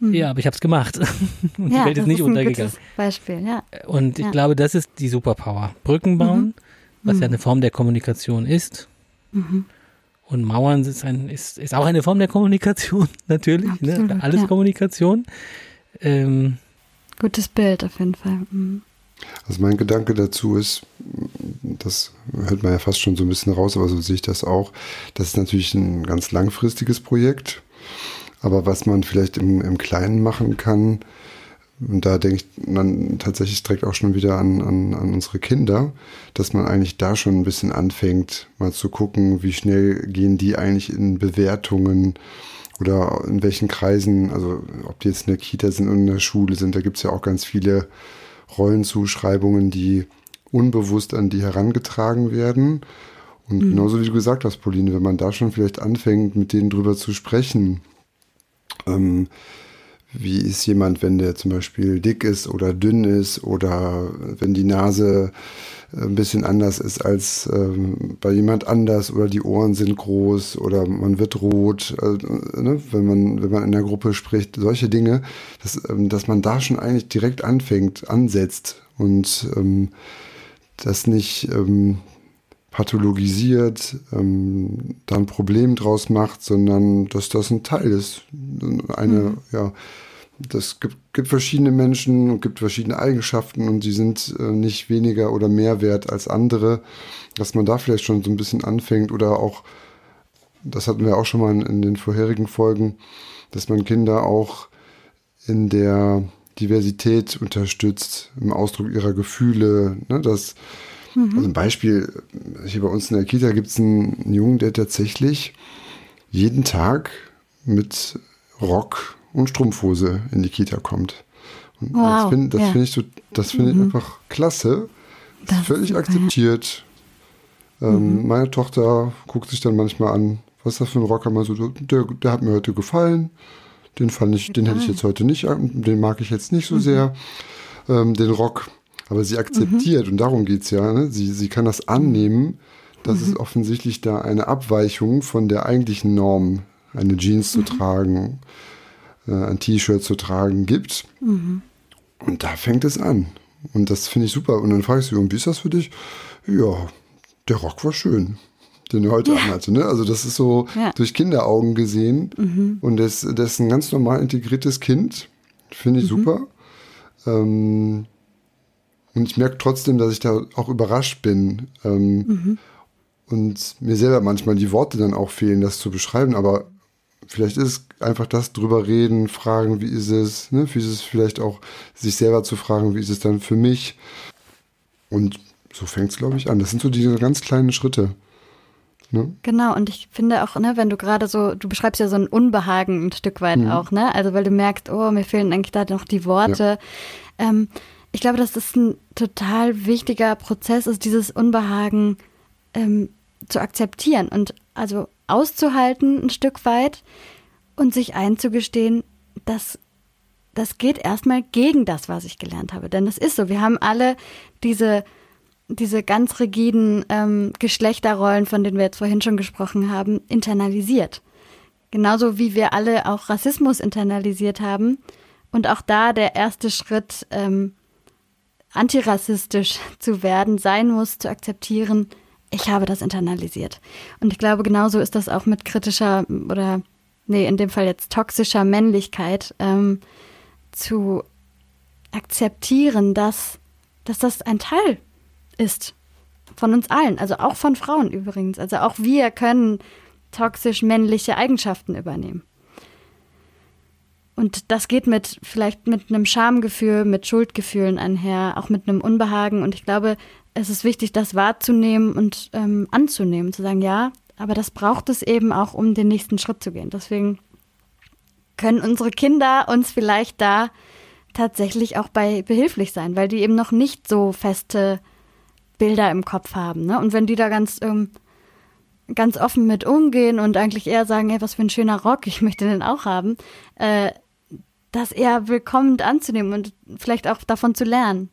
Hm. Ja, aber ich habe es gemacht. <laughs> Und ja, die Welt ist nicht ist untergegangen. Beispiel, ja. Und ich ja. glaube, das ist die Superpower. Brücken bauen, mhm. was mhm. ja eine Form der Kommunikation ist. Mhm. Und Mauern ist, ein, ist, ist auch eine Form der Kommunikation, <laughs> natürlich. Ne? Absolut, ne? Alles ja. Kommunikation. Ähm, Gutes Bild auf jeden Fall. Mhm. Also mein Gedanke dazu ist, das hört man ja fast schon so ein bisschen raus, aber so sehe ich das auch. Das ist natürlich ein ganz langfristiges Projekt. Aber was man vielleicht im, im Kleinen machen kann, und da denke ich dann tatsächlich direkt auch schon wieder an, an, an unsere Kinder, dass man eigentlich da schon ein bisschen anfängt, mal zu gucken, wie schnell gehen die eigentlich in Bewertungen oder in welchen Kreisen, also ob die jetzt in der Kita sind und in der Schule sind, da gibt es ja auch ganz viele Rollenzuschreibungen, die unbewusst an die herangetragen werden. Und mhm. genauso wie du gesagt hast, Pauline, wenn man da schon vielleicht anfängt, mit denen drüber zu sprechen, ähm, wie ist jemand, wenn der zum Beispiel dick ist oder dünn ist oder wenn die Nase äh, ein bisschen anders ist als ähm, bei jemand anders oder die Ohren sind groß oder man wird rot, äh, ne? wenn man wenn man in der Gruppe spricht, solche Dinge, dass, ähm, dass man da schon eigentlich direkt anfängt, ansetzt und ähm, das nicht ähm, pathologisiert, ähm, da ein Problem draus macht, sondern dass das ein Teil ist. Eine, mhm. ja, das gibt, gibt verschiedene Menschen und gibt verschiedene Eigenschaften und die sind äh, nicht weniger oder mehr wert als andere, dass man da vielleicht schon so ein bisschen anfängt oder auch, das hatten wir auch schon mal in, in den vorherigen Folgen, dass man Kinder auch in der Diversität unterstützt, im Ausdruck ihrer Gefühle, ne, dass Mhm. Also ein Beispiel, hier bei uns in der Kita gibt es einen Jungen, der tatsächlich jeden Tag mit Rock und Strumpfhose in die Kita kommt. Und wow, das finde ja. find ich, so, das find mhm. ich einfach klasse. Das ist völlig akzeptiert. Ähm, mhm. Meine Tochter guckt sich dann manchmal an, was ist das für ein Rocker mal so, der, der hat mir heute gefallen. Den fand ich, den hätte ich jetzt heute nicht, den mag ich jetzt nicht so mhm. sehr. Ähm, den Rock aber sie akzeptiert, mhm. und darum geht es ja, ne? sie, sie kann das annehmen, dass mhm. es offensichtlich da eine Abweichung von der eigentlichen Norm, eine Jeans zu mhm. tragen, äh, ein T-Shirt zu tragen, gibt. Mhm. Und da fängt es an. Und das finde ich super. Und dann frage ich sie, und wie ist das für dich? Ja, der Rock war schön, den er heute ja. anhatte. Ne? Also das ist so ja. durch Kinderaugen gesehen. Mhm. Und das, das ist ein ganz normal integriertes Kind. Finde ich mhm. super. Ähm, und ich merke trotzdem, dass ich da auch überrascht bin. Ähm, mhm. Und mir selber manchmal die Worte dann auch fehlen, das zu beschreiben. Aber vielleicht ist es einfach das drüber reden, fragen, wie ist es, ne? wie ist es vielleicht auch, sich selber zu fragen, wie ist es dann für mich. Und so fängt es, glaube ich, an. Das sind so diese ganz kleinen Schritte. Ne? Genau, und ich finde auch, ne, wenn du gerade so, du beschreibst ja so ein Unbehagen ein Stück weit mhm. auch, ne? Also weil du merkst, oh, mir fehlen eigentlich da noch die Worte. Ja. Ähm, ich glaube, dass das ein total wichtiger Prozess ist, dieses Unbehagen ähm, zu akzeptieren und also auszuhalten ein Stück weit und sich einzugestehen, dass das geht erstmal gegen das, was ich gelernt habe. Denn es ist so, wir haben alle diese, diese ganz rigiden ähm, Geschlechterrollen, von denen wir jetzt vorhin schon gesprochen haben, internalisiert. Genauso wie wir alle auch Rassismus internalisiert haben. Und auch da der erste Schritt, ähm, antirassistisch zu werden, sein muss, zu akzeptieren, ich habe das internalisiert. Und ich glaube, genauso ist das auch mit kritischer oder, nee, in dem Fall jetzt toxischer Männlichkeit, ähm, zu akzeptieren, dass, dass das ein Teil ist von uns allen, also auch von Frauen übrigens. Also auch wir können toxisch männliche Eigenschaften übernehmen. Und das geht mit vielleicht mit einem Schamgefühl, mit Schuldgefühlen einher, auch mit einem Unbehagen. Und ich glaube, es ist wichtig, das wahrzunehmen und ähm, anzunehmen, zu sagen, ja, aber das braucht es eben auch, um den nächsten Schritt zu gehen. Deswegen können unsere Kinder uns vielleicht da tatsächlich auch bei behilflich sein, weil die eben noch nicht so feste Bilder im Kopf haben. Ne? Und wenn die da ganz, ähm, ganz offen mit umgehen und eigentlich eher sagen, hey, was für ein schöner Rock, ich möchte den auch haben, äh, das eher willkommen anzunehmen und vielleicht auch davon zu lernen.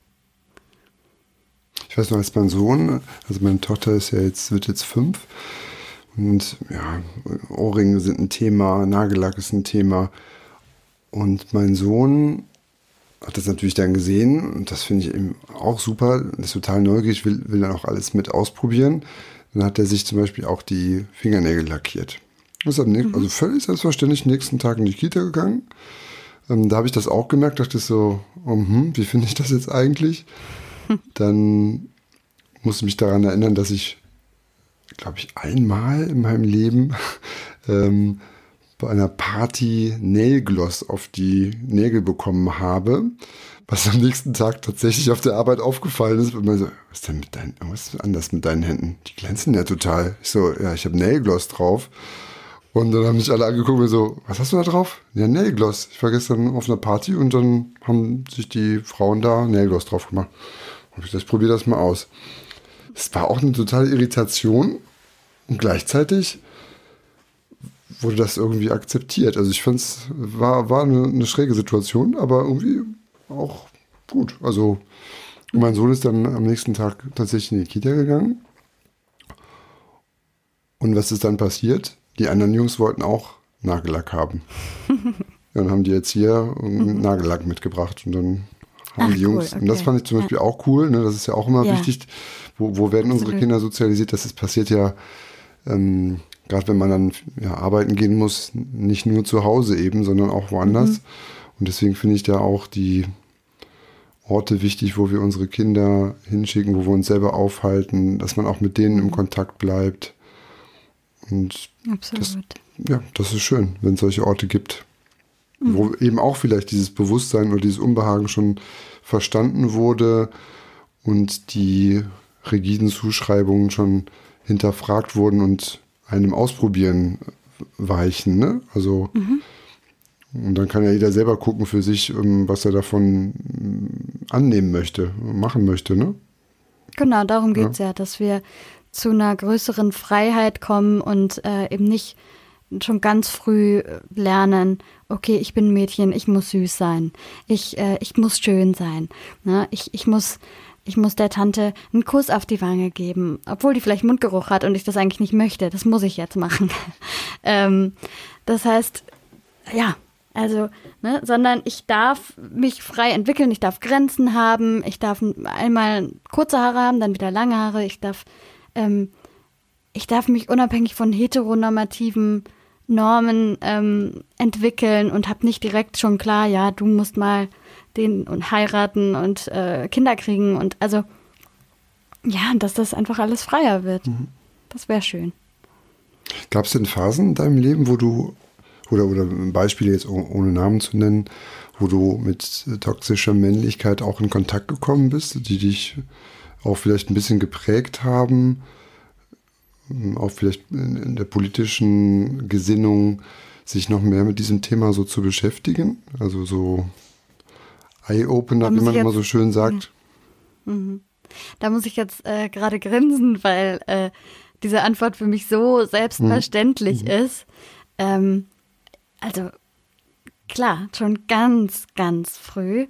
Ich weiß noch, als mein Sohn, also meine Tochter ist ja jetzt, wird jetzt fünf und ja, Ohrringe sind ein Thema, Nagellack ist ein Thema. Und mein Sohn hat das natürlich dann gesehen und das finde ich eben auch super, ist total neugierig, will, will dann auch alles mit ausprobieren. Dann hat er sich zum Beispiel auch die Fingernägel lackiert. Ist am nächsten, mhm. also völlig selbstverständlich nächsten Tag in die Kita gegangen ähm, da habe ich das auch gemerkt, dachte ich so, oh, hm, wie finde ich das jetzt eigentlich? <laughs> Dann musste ich mich daran erinnern, dass ich, glaube ich, einmal in meinem Leben <laughs> ähm, bei einer Party Nailgloss auf die Nägel bekommen habe, was am nächsten Tag tatsächlich auf der Arbeit aufgefallen ist. Und man so, was ist denn mit deinen, was ist anders mit deinen Händen? Die glänzen ja total. Ich so, ja, ich habe Nailgloss drauf. Und dann haben mich alle angeguckt und so, was hast du da drauf? Ja, Nailgloss. Ich war gestern auf einer Party und dann haben sich die Frauen da Nailgloss drauf gemacht. Und ich gesagt, probiere das mal aus. Es war auch eine totale Irritation und gleichzeitig wurde das irgendwie akzeptiert. Also ich fand es war, war eine, eine, schräge Situation, aber irgendwie auch gut. Also mein Sohn ist dann am nächsten Tag tatsächlich in die Kita gegangen. Und was ist dann passiert? Die anderen Jungs wollten auch Nagellack haben. <laughs> dann haben die Erzieher mhm. Nagellack mitgebracht und dann haben Ach, die Jungs. Cool, okay. Und das fand ich zum Beispiel ja. auch cool. Ne? Das ist ja auch immer ja. wichtig. Wo, wo werden unsere Kinder sozialisiert? Das ist, passiert ja, ähm, gerade wenn man dann ja, arbeiten gehen muss, nicht nur zu Hause eben, sondern auch woanders. Mhm. Und deswegen finde ich da auch die Orte wichtig, wo wir unsere Kinder hinschicken, wo wir uns selber aufhalten, dass man auch mit denen im mhm. Kontakt bleibt. Und Absolut. Das, ja, das ist schön, wenn es solche Orte gibt, mhm. wo eben auch vielleicht dieses Bewusstsein oder dieses Unbehagen schon verstanden wurde und die rigiden Zuschreibungen schon hinterfragt wurden und einem Ausprobieren weichen. Ne? Also mhm. und dann kann ja jeder selber gucken für sich, ähm, was er davon ähm, annehmen möchte, machen möchte. Ne? Genau, darum geht es ja. ja, dass wir zu einer größeren Freiheit kommen und äh, eben nicht schon ganz früh lernen, okay, ich bin Mädchen, ich muss süß sein, ich, äh, ich muss schön sein, ne? ich, ich, muss, ich muss der Tante einen Kuss auf die Wange geben, obwohl die vielleicht Mundgeruch hat und ich das eigentlich nicht möchte, das muss ich jetzt machen. <laughs> ähm, das heißt, ja, also, ne, sondern ich darf mich frei entwickeln, ich darf Grenzen haben, ich darf einmal kurze Haare haben, dann wieder lange Haare, ich darf ähm, ich darf mich unabhängig von heteronormativen Normen ähm, entwickeln und habe nicht direkt schon klar, ja, du musst mal den und heiraten und äh, Kinder kriegen und also ja, dass das einfach alles freier wird. Mhm. Das wäre schön. Gab es denn Phasen in deinem Leben, wo du, oder, oder Beispiele jetzt ohne Namen zu nennen, wo du mit toxischer Männlichkeit auch in Kontakt gekommen bist, die dich auch vielleicht ein bisschen geprägt haben, auch vielleicht in der politischen Gesinnung, sich noch mehr mit diesem Thema so zu beschäftigen? Also so Eye-Opener, wie man immer so schön sagt. Mhm. Da muss ich jetzt äh, gerade grinsen, weil äh, diese Antwort für mich so selbstverständlich mhm. ist. Ähm, also klar, schon ganz, ganz früh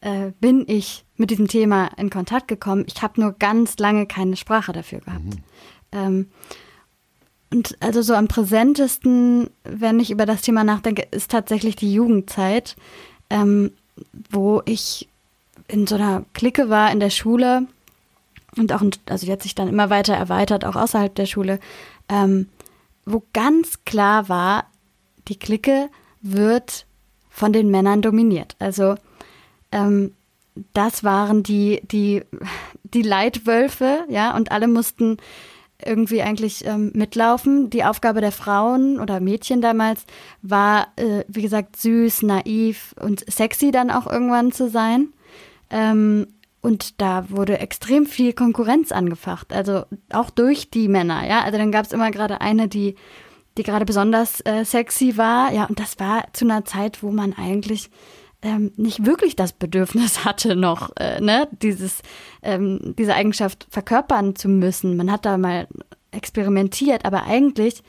äh, bin ich mit diesem Thema in Kontakt gekommen. Ich habe nur ganz lange keine Sprache dafür gehabt. Mhm. Ähm, und also so am präsentesten, wenn ich über das Thema nachdenke, ist tatsächlich die Jugendzeit, ähm, wo ich in so einer Clique war in der Schule und auch, also jetzt sich dann immer weiter erweitert, auch außerhalb der Schule, ähm, wo ganz klar war, die Clique wird von den Männern dominiert. Also ähm, das waren die, die, die Leitwölfe, ja, und alle mussten irgendwie eigentlich ähm, mitlaufen. Die Aufgabe der Frauen oder Mädchen damals war, äh, wie gesagt, süß, naiv und sexy dann auch irgendwann zu sein. Ähm, und da wurde extrem viel Konkurrenz angefacht, also auch durch die Männer, ja. Also dann gab es immer gerade eine, die, die gerade besonders äh, sexy war, ja, und das war zu einer Zeit, wo man eigentlich ähm, nicht wirklich das Bedürfnis <laughs> hatte, noch äh, ne, dieses, ähm, diese Eigenschaft verkörpern zu müssen. Man hat da mal experimentiert, aber eigentlich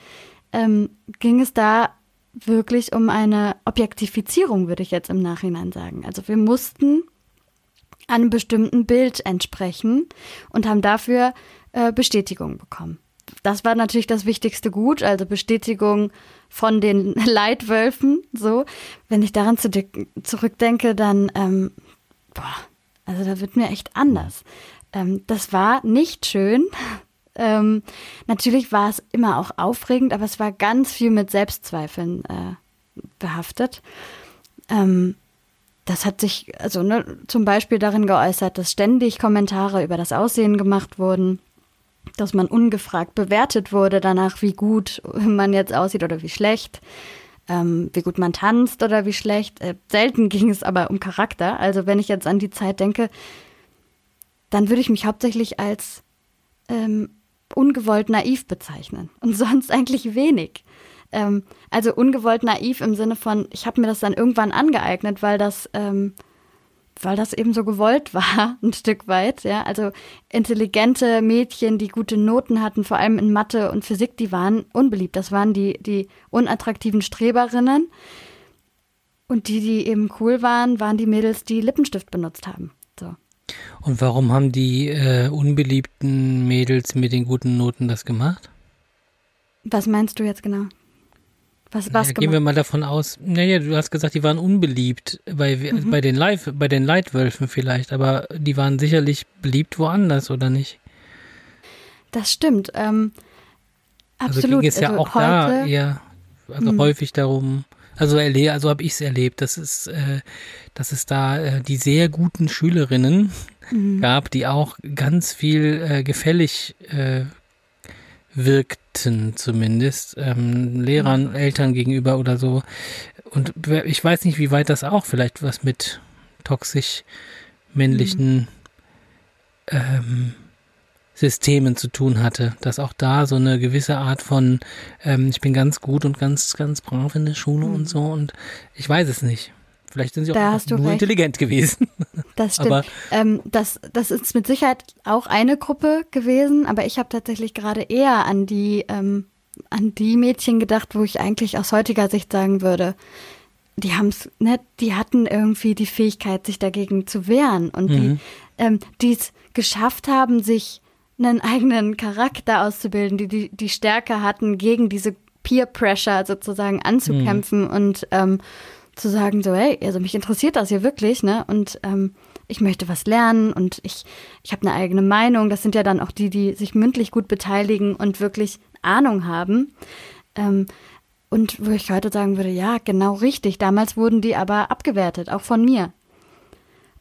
ähm, ging es da wirklich um eine Objektifizierung, würde ich jetzt im Nachhinein sagen. Also wir mussten einem bestimmten Bild entsprechen und haben dafür äh, Bestätigung bekommen. Das war natürlich das wichtigste Gut, also Bestätigung von den <laughs> Leitwölfen. So, wenn ich daran zu zurückdenke, dann, ähm, boah, also da wird mir echt anders. Ähm, das war nicht schön. <laughs> Ähm, natürlich war es immer auch aufregend, aber es war ganz viel mit Selbstzweifeln äh, behaftet. Ähm, das hat sich also ne, zum Beispiel darin geäußert, dass ständig Kommentare über das Aussehen gemacht wurden dass man ungefragt bewertet wurde danach, wie gut man jetzt aussieht oder wie schlecht. ähm, wie gut man tanzt oder wie schlecht. Äh, selten ging es aber um Charakter. Also wenn ich jetzt an die Zeit denke, dann würde ich mich hauptsächlich als ähm, ungewollt naiv bezeichnen und <laughs> sonst eigentlich wenig. Ähm, also ungewollt naiv im Sinne von, ich habe mir das dann irgendwann angeeignet, weil das, ähm, weil das eben so gewollt war, <laughs> ein Stück weit. Ja, also intelligente Mädchen, die gute Noten hatten, vor allem in Mathe und Physik, die waren unbeliebt. Das waren die die unattraktiven Streberinnen. Und die, die eben cool waren, waren die Mädels, die Lippenstift benutzt haben. So. Und warum haben die äh, unbeliebten Mädels mit den guten Noten das gemacht? Was meinst du jetzt genau? Was, was naja, gehen wir mal davon aus, naja, du hast gesagt, die waren unbeliebt bei, mhm. bei den Live, bei den Leitwölfen vielleicht, aber die waren sicherlich beliebt woanders, oder nicht? Das stimmt. Ähm, absolut. Also ging es ja also auch da eher, also mhm. häufig darum, also, also habe ich es erlebt, dass es, äh, dass es da äh, die sehr guten Schülerinnen mhm. gab, die auch ganz viel äh, gefällig äh, wirkten, zumindest ähm, Lehrern, mhm. Eltern gegenüber oder so. Und ich weiß nicht, wie weit das auch vielleicht was mit toxisch männlichen mhm. ähm, Systemen zu tun hatte, dass auch da so eine gewisse Art von, ähm, ich bin ganz gut und ganz, ganz brav in der Schule mhm. und so und ich weiß es nicht. Vielleicht sind sie da auch nur recht. intelligent gewesen. <laughs> Das stimmt. aber, ähm, das, das ist mit Sicherheit auch eine Gruppe gewesen, aber ich habe tatsächlich gerade eher an die, ähm, an die Mädchen gedacht, wo ich eigentlich aus heutiger Sicht sagen würde, die haben es, ne, die hatten irgendwie die Fähigkeit, sich dagegen zu wehren und mhm. die, ähm, die es geschafft haben, sich einen eigenen Charakter auszubilden, die, die die Stärke hatten, gegen diese Peer Pressure sozusagen anzukämpfen mhm. und ähm, zu sagen so, hey, also mich interessiert das hier wirklich, ne? Und ähm, ich möchte was lernen und ich, ich habe eine eigene Meinung. Das sind ja dann auch die, die sich mündlich gut beteiligen und wirklich Ahnung haben. Ähm, und wo ich heute sagen würde, ja, genau richtig. Damals wurden die aber abgewertet, auch von mir.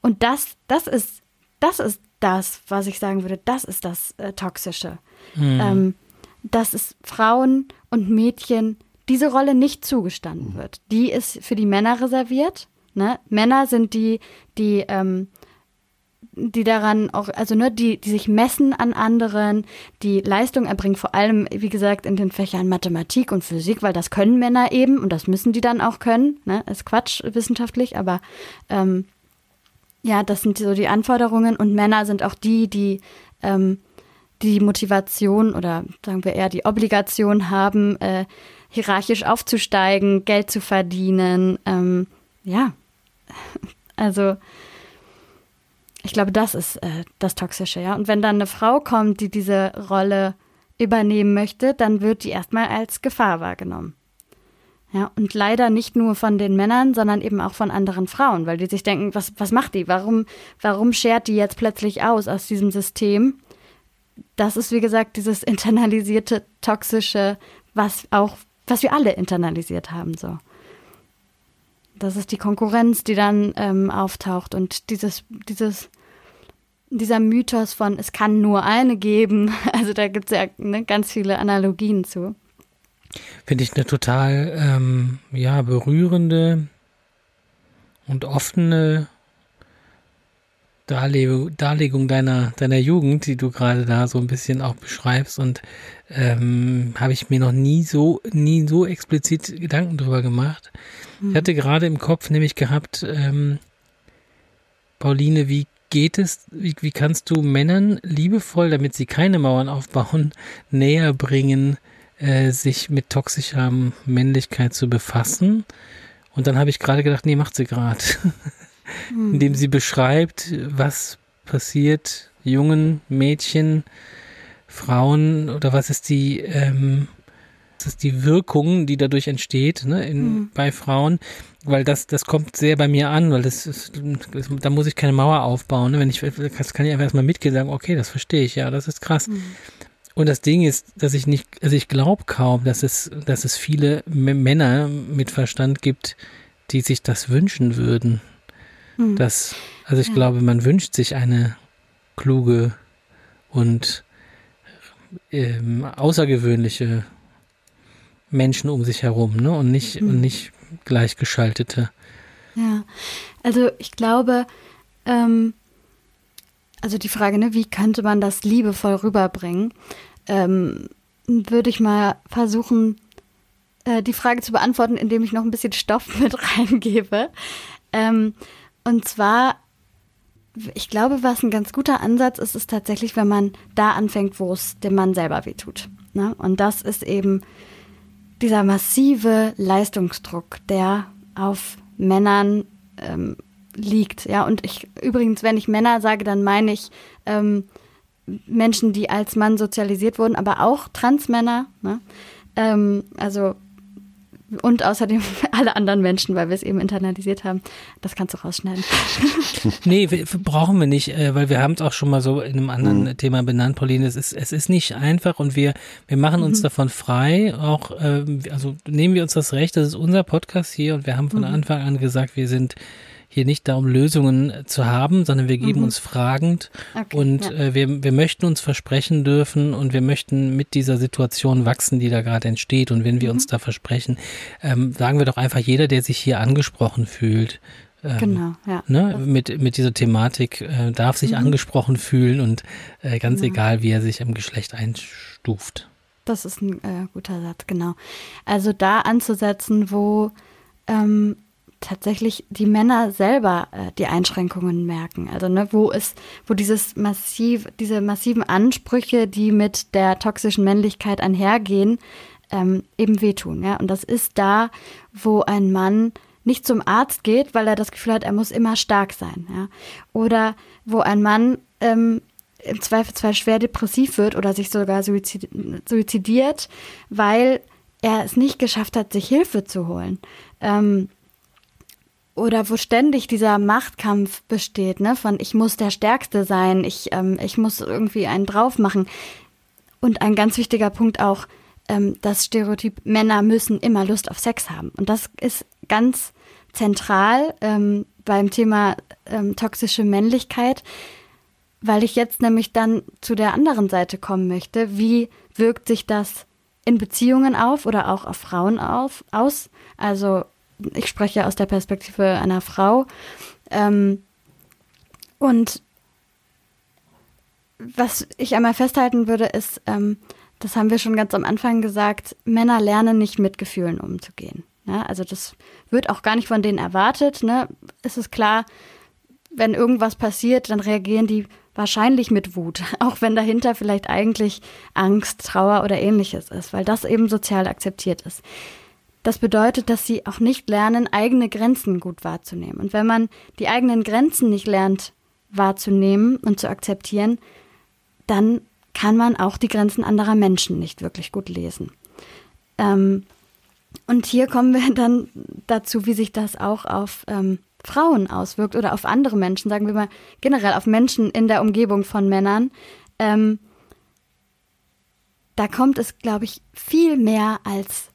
Und das, das ist, das ist das, was ich sagen würde, das ist das äh, Toxische. Mhm. Ähm, dass es Frauen und Mädchen diese Rolle nicht zugestanden wird. Die ist für die Männer reserviert. Ne? Männer sind die, die, ähm, die daran auch, also ne, die, die sich messen an anderen, die Leistung erbringen, vor allem, wie gesagt, in den Fächern Mathematik und Physik, weil das können Männer eben und das müssen die dann auch können. Ne? Ist Quatsch wissenschaftlich, aber ähm, ja, das sind so die Anforderungen und Männer sind auch die, die ähm, die Motivation oder sagen wir eher die Obligation haben, äh, hierarchisch aufzusteigen, Geld zu verdienen. Ähm, ja, also ich glaube, das ist äh, das Toxische, ja. Und wenn dann eine Frau kommt, die diese Rolle übernehmen möchte, dann wird die erstmal als Gefahr wahrgenommen. Ja, und leider nicht nur von den Männern, sondern eben auch von anderen Frauen, weil die sich denken, was, was macht die? Warum, warum schert die jetzt plötzlich aus aus diesem System? Das ist, wie gesagt, dieses internalisierte, toxische, was auch, was wir alle internalisiert haben, so. Das ist die Konkurrenz, die dann ähm, auftaucht und dieses, dieses, dieser Mythos von, es kann nur eine geben. <laughs> Also da gibt es ja ne, ganz viele Analogien zu. Finde ich eine total, ähm, ja, berührende und offene Darlegung, Darlegung deiner, deiner Jugend, die du gerade da so ein bisschen auch beschreibst und ähm, habe ich mir noch nie so, nie so explizit Gedanken drüber gemacht. Mhm. Ich hatte gerade im Kopf nämlich gehabt, ähm, Pauline, wie geht es, wie, wie kannst du Männern liebevoll, damit sie keine Mauern aufbauen, <laughs> näher bringen, äh, sich mit toxischer Männlichkeit zu befassen. Und dann habe ich gerade gedacht, nee, macht sie gerade. <laughs> hm. Indem sie beschreibt, was passiert jungen Mädchen, Frauen oder was ist die, ähm, was ist die Wirkung, die dadurch entsteht ne, in, hm. bei Frauen, weil das, das kommt sehr bei mir an, weil das, ist, das da muss ich keine Mauer aufbauen. Ne? Wenn ich, das kann ich einfach erstmal mitgehen sagen, okay, das verstehe ich, ja, das ist krass. Hm. Und das Ding ist, dass ich nicht, also ich glaube kaum, dass es, dass es viele Männer mit Verstand gibt, die sich das wünschen würden. Hm. Das, also ich ja. glaube, man wünscht sich eine kluge und ähm, außergewöhnliche Menschen um sich herum, ne? Und nicht, mhm. und nicht gleichgeschaltete. Ja, also ich glaube, ähm, also die Frage, ne, wie könnte man das liebevoll rüberbringen, ähm, würde ich mal versuchen, äh, die Frage zu beantworten, indem ich noch ein bisschen Stoff <laughs> mit reingebe. Ähm, und zwar, ich glaube, was ein ganz guter Ansatz ist, ist tatsächlich, wenn man da anfängt, wo es dem Mann selber wehtut. Ne? Und das ist eben dieser massive Leistungsdruck, der auf Männern ähm, liegt. Ja, und ich übrigens, wenn ich Männer sage, dann meine ich ähm, Menschen, die als Mann sozialisiert wurden, aber auch Transmänner. Ne? Ähm, also und außerdem <laughs> alle anderen Menschen, weil wir es eben internalisiert haben. Das kannst du rausschneiden. <laughs> nee, wir, brauchen wir nicht, äh, weil wir haben es auch schon mal so in einem anderen mhm. Thema benannt, Pauline. Es ist, es ist nicht einfach und wir, wir machen uns mhm. davon frei. Auch, äh, also nehmen wir uns das Recht, das ist unser Podcast hier und wir haben von mhm. Anfang an gesagt, wir sind hier nicht darum, Lösungen zu haben, sondern wir geben mhm. uns fragend okay, und ja. äh, wir, wir möchten uns versprechen dürfen und wir möchten mit dieser Situation wachsen, die da gerade entsteht. Und wenn wir mhm. uns da versprechen, ähm, sagen wir doch einfach jeder, der sich hier angesprochen fühlt, ähm, genau, ja. Ne, mit, mit dieser Thematik äh, darf sich mhm. angesprochen fühlen und äh, ganz genau. egal, wie er sich im Geschlecht einstuft. Das ist ein äh, guter Satz, genau. Also da anzusetzen, wo ähm, tatsächlich die Männer selber äh, die Einschränkungen merken. Also ne, wo ist, wo dieses massiv, diese massiven Ansprüche, die mit der toxischen Männlichkeit einhergehen, ähm, eben wehtun. Ja? Und das ist da, wo ein Mann nicht zum Arzt geht, weil er das Gefühl hat, er muss immer stark sein. Ja? Oder wo ein Mann ähm, im Zweifelsfall schwer depressiv wird oder sich sogar suizidiert, weil er es nicht geschafft hat, sich Hilfe zu holen. Ähm, oder wo ständig dieser Machtkampf besteht, ne, von ich muss der Stärkste sein, ich, ähm, ich muss irgendwie einen drauf machen. Und ein ganz wichtiger Punkt auch, ähm, das Stereotyp, Männer müssen immer Lust auf Sex haben. Und das ist ganz zentral ähm, beim Thema ähm, toxische Männlichkeit, weil ich jetzt nämlich dann zu der anderen Seite kommen möchte. Wie wirkt sich das in Beziehungen auf oder auch auf Frauen auf, aus? Also ich spreche aus der Perspektive einer Frau. Ähm, und was ich einmal festhalten würde, ist, ähm, das haben wir schon ganz am Anfang gesagt, Männer lernen nicht mit Gefühlen umzugehen. Ja, also das wird auch gar nicht von denen erwartet. Ne? Es ist klar, wenn irgendwas passiert, dann reagieren die wahrscheinlich mit Wut, <laughs> auch wenn dahinter vielleicht eigentlich Angst, Trauer oder ähnliches ist, weil das eben sozial akzeptiert ist. Das bedeutet, dass sie auch nicht lernen, eigene Grenzen gut wahrzunehmen. Und wenn man die eigenen Grenzen nicht lernt wahrzunehmen und zu akzeptieren, dann kann man auch die Grenzen anderer Menschen nicht wirklich gut lesen. Ähm, und hier kommen wir <laughs> dann dazu, wie sich das auch auf ähm, Frauen auswirkt oder auf andere Menschen, sagen wir mal generell auf Menschen in der Umgebung von Männern. Ähm, da kommt es, glaube ich, viel mehr als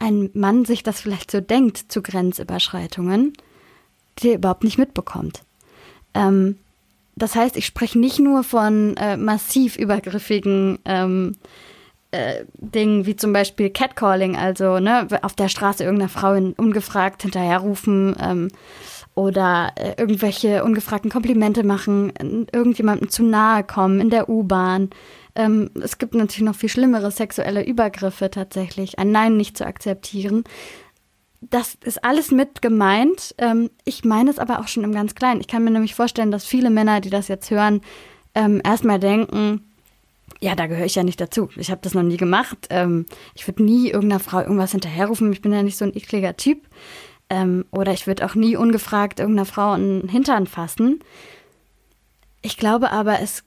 ein Mann sich das vielleicht so denkt zu Grenzüberschreitungen, die er überhaupt nicht mitbekommt. Ähm, das heißt, ich spreche nicht nur von äh, massiv übergriffigen ähm, äh, Dingen wie zum Beispiel Catcalling, also ne, auf der Straße irgendeiner Frau ungefragt hinterherrufen ähm, oder äh, irgendwelche ungefragten Komplimente machen, irgendjemandem zu nahe kommen in der U-Bahn, ähm, es gibt natürlich noch viel schlimmere sexuelle Übergriffe tatsächlich, ein Nein nicht zu akzeptieren. Das ist alles mit gemeint. Ähm, ich meine es aber auch schon im ganz Kleinen. Ich kann mir nämlich vorstellen, dass viele Männer, die das jetzt hören, ähm, erstmal denken, ja, da gehöre ich ja nicht dazu. Ich habe das noch nie gemacht. Ähm, ich würde nie irgendeiner Frau irgendwas hinterherrufen. Ich bin ja nicht so ein ekliger Typ. Ähm, oder ich würde auch nie ungefragt irgendeiner Frau einen Hintern fassen. Ich glaube aber, es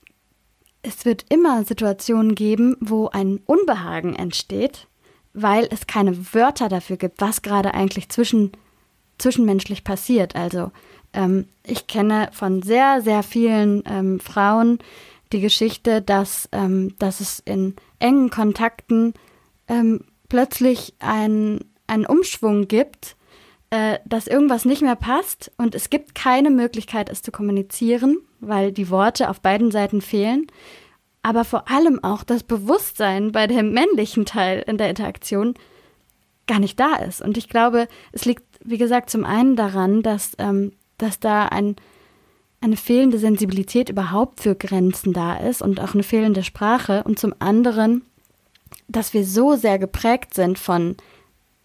es wird immer Situationen geben, wo ein Unbehagen entsteht, weil es keine Wörter dafür gibt, was gerade eigentlich zwischen, zwischenmenschlich passiert. Also ähm, ich kenne von sehr, sehr vielen ähm, Frauen die Geschichte, dass, ähm, dass es in engen Kontakten ähm, plötzlich ein, einen Umschwung gibt, äh, dass irgendwas nicht mehr passt und es gibt keine Möglichkeit, es zu kommunizieren, weil die Worte auf beiden Seiten fehlen. Aber vor allem auch das Bewusstsein bei dem männlichen Teil in der Interaktion, gar nicht da ist. Und ich glaube, es liegt, wie gesagt, zum einen daran, dass, ähm, dass da ein, eine fehlende Sensibilität überhaupt für Grenzen da ist und auch eine fehlende Sprache. Und zum anderen, dass wir so sehr geprägt sind von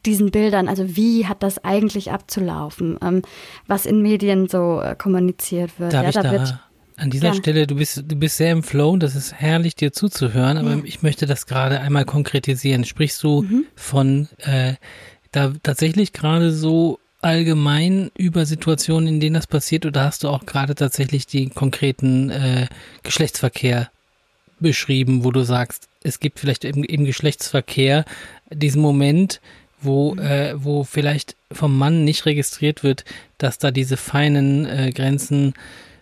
diesen Bildern, also wie hat das eigentlich abzulaufen, ähm, was in Medien so äh, kommuniziert wird. Darf ja, ich da wird, an dieser Gern. Stelle, du bist, du bist sehr im Flow, das ist herrlich, dir zuzuhören, aber Ja. ich möchte das gerade einmal konkretisieren. Sprichst du Mhm. von äh, da tatsächlich gerade so allgemein über Situationen, in denen das passiert, oder hast du auch gerade tatsächlich die konkreten äh, Geschlechtsverkehr beschrieben, wo du sagst, es gibt vielleicht im, im Geschlechtsverkehr diesen Moment, wo, äh, wo vielleicht vom Mann nicht registriert wird, dass da diese feinen äh, Grenzen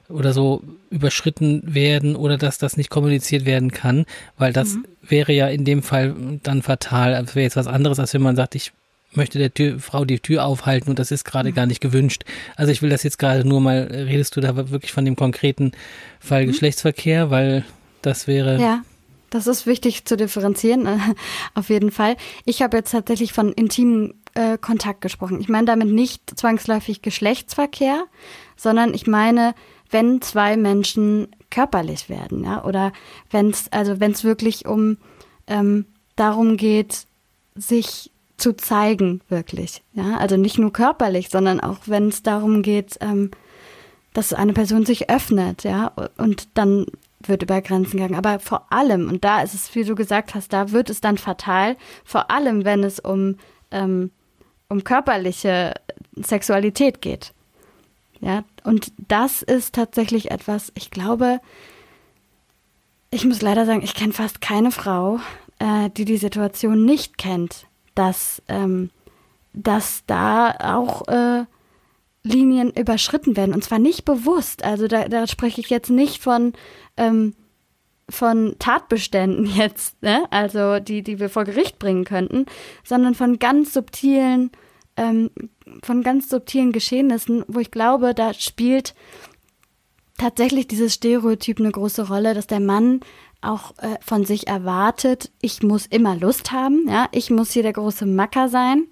oder so überschritten werden oder dass das nicht kommuniziert werden kann, weil das wäre ja in dem Fall dann fatal. Das wäre jetzt was anderes, als wenn man sagt, ich möchte der Tür, Frau die Tür aufhalten und das ist gerade gar nicht gewünscht. Also ich will das jetzt gerade nur mal, redest du da wirklich von dem konkreten Fall Geschlechtsverkehr, weil das wäre. Ja, das ist wichtig zu differenzieren, äh, <laughs> auf jeden Fall. Ich habe jetzt tatsächlich von intimem äh, Kontakt gesprochen. Ich meine damit nicht zwangsläufig Geschlechtsverkehr, sondern ich meine, wenn zwei Menschen körperlich werden, ja, oder wenn es, also wenn es wirklich um ähm, darum geht, sich zu zeigen, wirklich, ja, also nicht nur körperlich, sondern auch wenn es darum geht, ähm, dass eine Person sich öffnet, ja, und dann wird über Grenzen gegangen. Aber vor allem, und da ist es, wie du gesagt hast, da wird es dann fatal, vor allem, wenn es um, ähm, um körperliche Sexualität geht. Ja, und das ist tatsächlich etwas, ich glaube, ich muss leider sagen, ich kenne fast keine Frau, äh, die die Situation nicht kennt, dass, ähm, dass da auch äh, Linien überschritten werden. Und zwar nicht bewusst. Also da, da spreche ich jetzt nicht von, ähm, von Tatbeständen <laughs> jetzt, ne? also die, die wir vor Gericht bringen könnten, sondern von ganz subtilen, ähm, von ganz subtilen Geschehnissen, wo ich glaube, da spielt tatsächlich dieses Stereotyp eine große Rolle, dass der Mann auch äh, von sich erwartet, ich muss immer Lust haben, ja, ich muss hier der große Macker sein.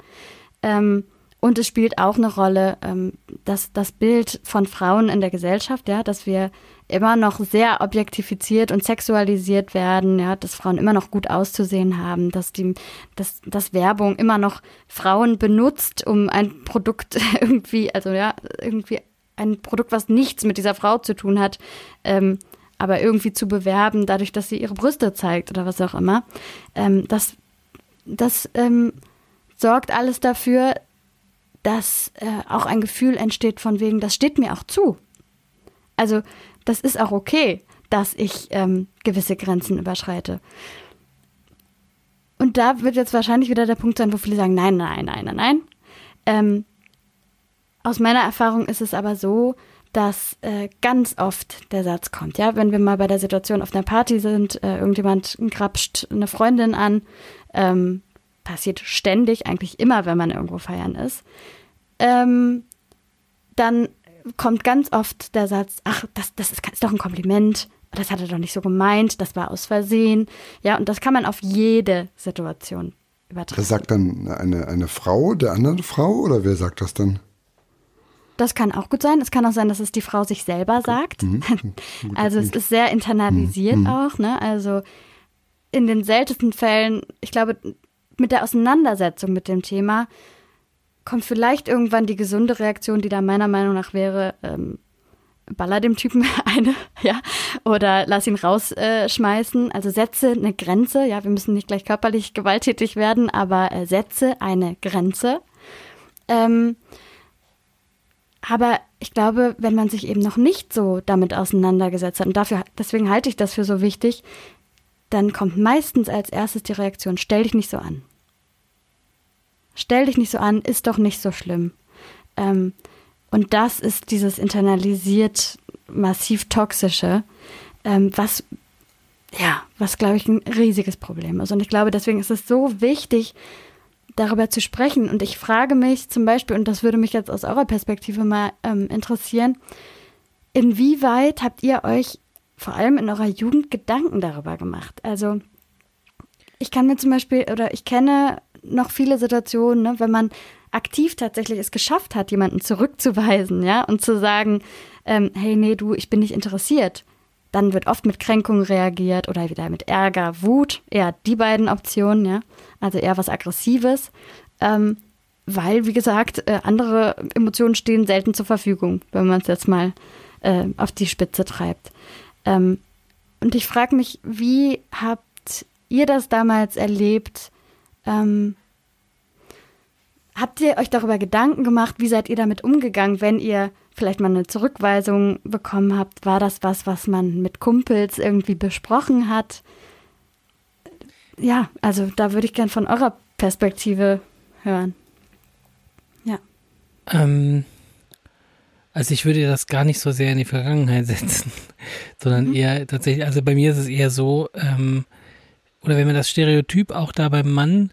Ähm, und es spielt auch eine Rolle, ähm, dass das Bild von Frauen in der Gesellschaft, ja, dass wir immer noch sehr objektifiziert und sexualisiert werden, ja, dass Frauen immer noch gut auszusehen haben, dass die, dass, dass Werbung immer noch Frauen benutzt, um ein Produkt <laughs> irgendwie, also ja, irgendwie ein Produkt, was nichts mit dieser Frau zu tun hat, ähm, aber irgendwie zu bewerben, dadurch, dass sie ihre Brüste zeigt oder was auch immer. Ähm, das das ähm, sorgt alles dafür, dass äh, auch ein Gefühl entsteht von wegen, das steht mir auch zu. Also das ist auch okay, dass ich ähm, gewisse Grenzen überschreite. Und da wird jetzt wahrscheinlich wieder der Punkt sein, wo viele sagen, nein, nein, nein, nein, nein. Ähm, aus meiner Erfahrung ist es aber so, dass äh, ganz oft der Satz kommt, ja, wenn wir mal bei der Situation auf einer Party sind, äh, irgendjemand grapscht eine Freundin an, ähm, passiert ständig, eigentlich immer, wenn man irgendwo feiern ist, ähm, dann kommt ganz oft der Satz, ach, das, das ist, ist doch ein Kompliment, das hat er doch nicht so gemeint, das war aus Versehen, ja, und das kann man auf jede Situation übertragen. Das sagt dann eine, eine Frau der anderen Frau oder wer sagt das dann? Das kann auch gut sein. Es kann auch sein, dass es die Frau sich selber sagt. <laughs> also es ist sehr internalisiert auch. Ne? Also in den seltensten Fällen, ich glaube, mit der Auseinandersetzung mit dem Thema kommt vielleicht irgendwann die gesunde Reaktion, die da meiner Meinung nach wäre, ähm, baller dem Typen <laughs> eine, ja, oder lass ihn rausschmeißen. Also setze eine Grenze, ja, wir müssen nicht gleich körperlich gewalttätig werden, aber äh, setze eine Grenze. Ähm, aber ich glaube, wenn man sich eben noch nicht so damit auseinandergesetzt hat, und dafür, deswegen halte ich das für so wichtig, dann kommt meistens als erstes die Reaktion, stell dich nicht so an. Stell dich nicht so an, ist doch nicht so schlimm. Ähm, und das ist dieses internalisiert massiv toxische, ähm, was, ja, was glaube ich ein riesiges Problem ist. Und ich glaube, deswegen ist es so wichtig, darüber zu sprechen. Und ich frage mich zum Beispiel, und das würde mich jetzt aus eurer Perspektive mal ähm, interessieren, inwieweit habt ihr euch vor allem in eurer Jugend Gedanken darüber gemacht? Also ich kann mir zum Beispiel, oder ich kenne noch viele Situationen, ne, wenn man aktiv tatsächlich es geschafft hat, jemanden zurückzuweisen, ja, und zu sagen, ähm, hey, nee, du, ich bin nicht interessiert. Dann wird oft mit Kränkung reagiert oder wieder mit Ärger, Wut, eher die beiden Optionen, ja, also eher was Aggressives. Ähm, weil, wie gesagt, äh, andere Emotionen stehen selten zur Verfügung, wenn man es jetzt mal äh, auf die Spitze treibt. Ähm, und ich frage mich, wie habt ihr das damals erlebt? Ähm, habt ihr euch darüber Gedanken gemacht? Wie seid ihr damit umgegangen, wenn ihr vielleicht mal eine Zurückweisung bekommen habt? War das was, was man mit Kumpels irgendwie besprochen hat? Ja, also da würde ich gern von eurer Perspektive hören. Ja. Ähm, also ich würde das gar nicht so sehr in die Vergangenheit <laughs> setzen, sondern mhm. eher tatsächlich, also bei mir ist es eher so, ähm, oder wenn man das Stereotyp auch da beim Mann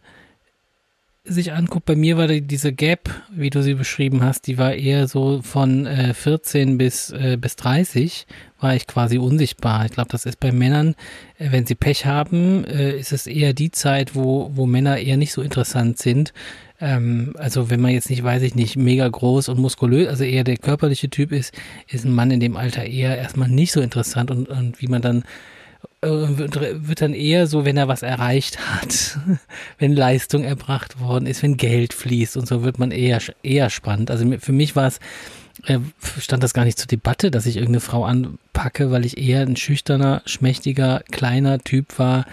sich anguckt, bei mir war die, diese Gap, wie du sie beschrieben hast, die war eher so von äh, 14 bis, äh, bis 30, war ich quasi unsichtbar. Ich glaube, das ist bei Männern, äh, wenn sie Pech haben, äh, ist es eher die Zeit, wo, wo Männer eher nicht so interessant sind. Ähm, also wenn man jetzt nicht, weiß ich nicht, mega groß und muskulös, also eher der körperliche Typ ist, ist ein Mann in dem Alter eher erstmal nicht so interessant und, und wie man dann wird dann eher so, wenn er was erreicht hat, <laughs> wenn Leistung erbracht worden ist, wenn Geld fließt und so wird man eher eher spannend. Also für mich war es äh, stand das gar nicht zur Debatte, dass ich irgendeine Frau anpacke, weil ich eher ein schüchterner, schmächtiger, kleiner Typ war,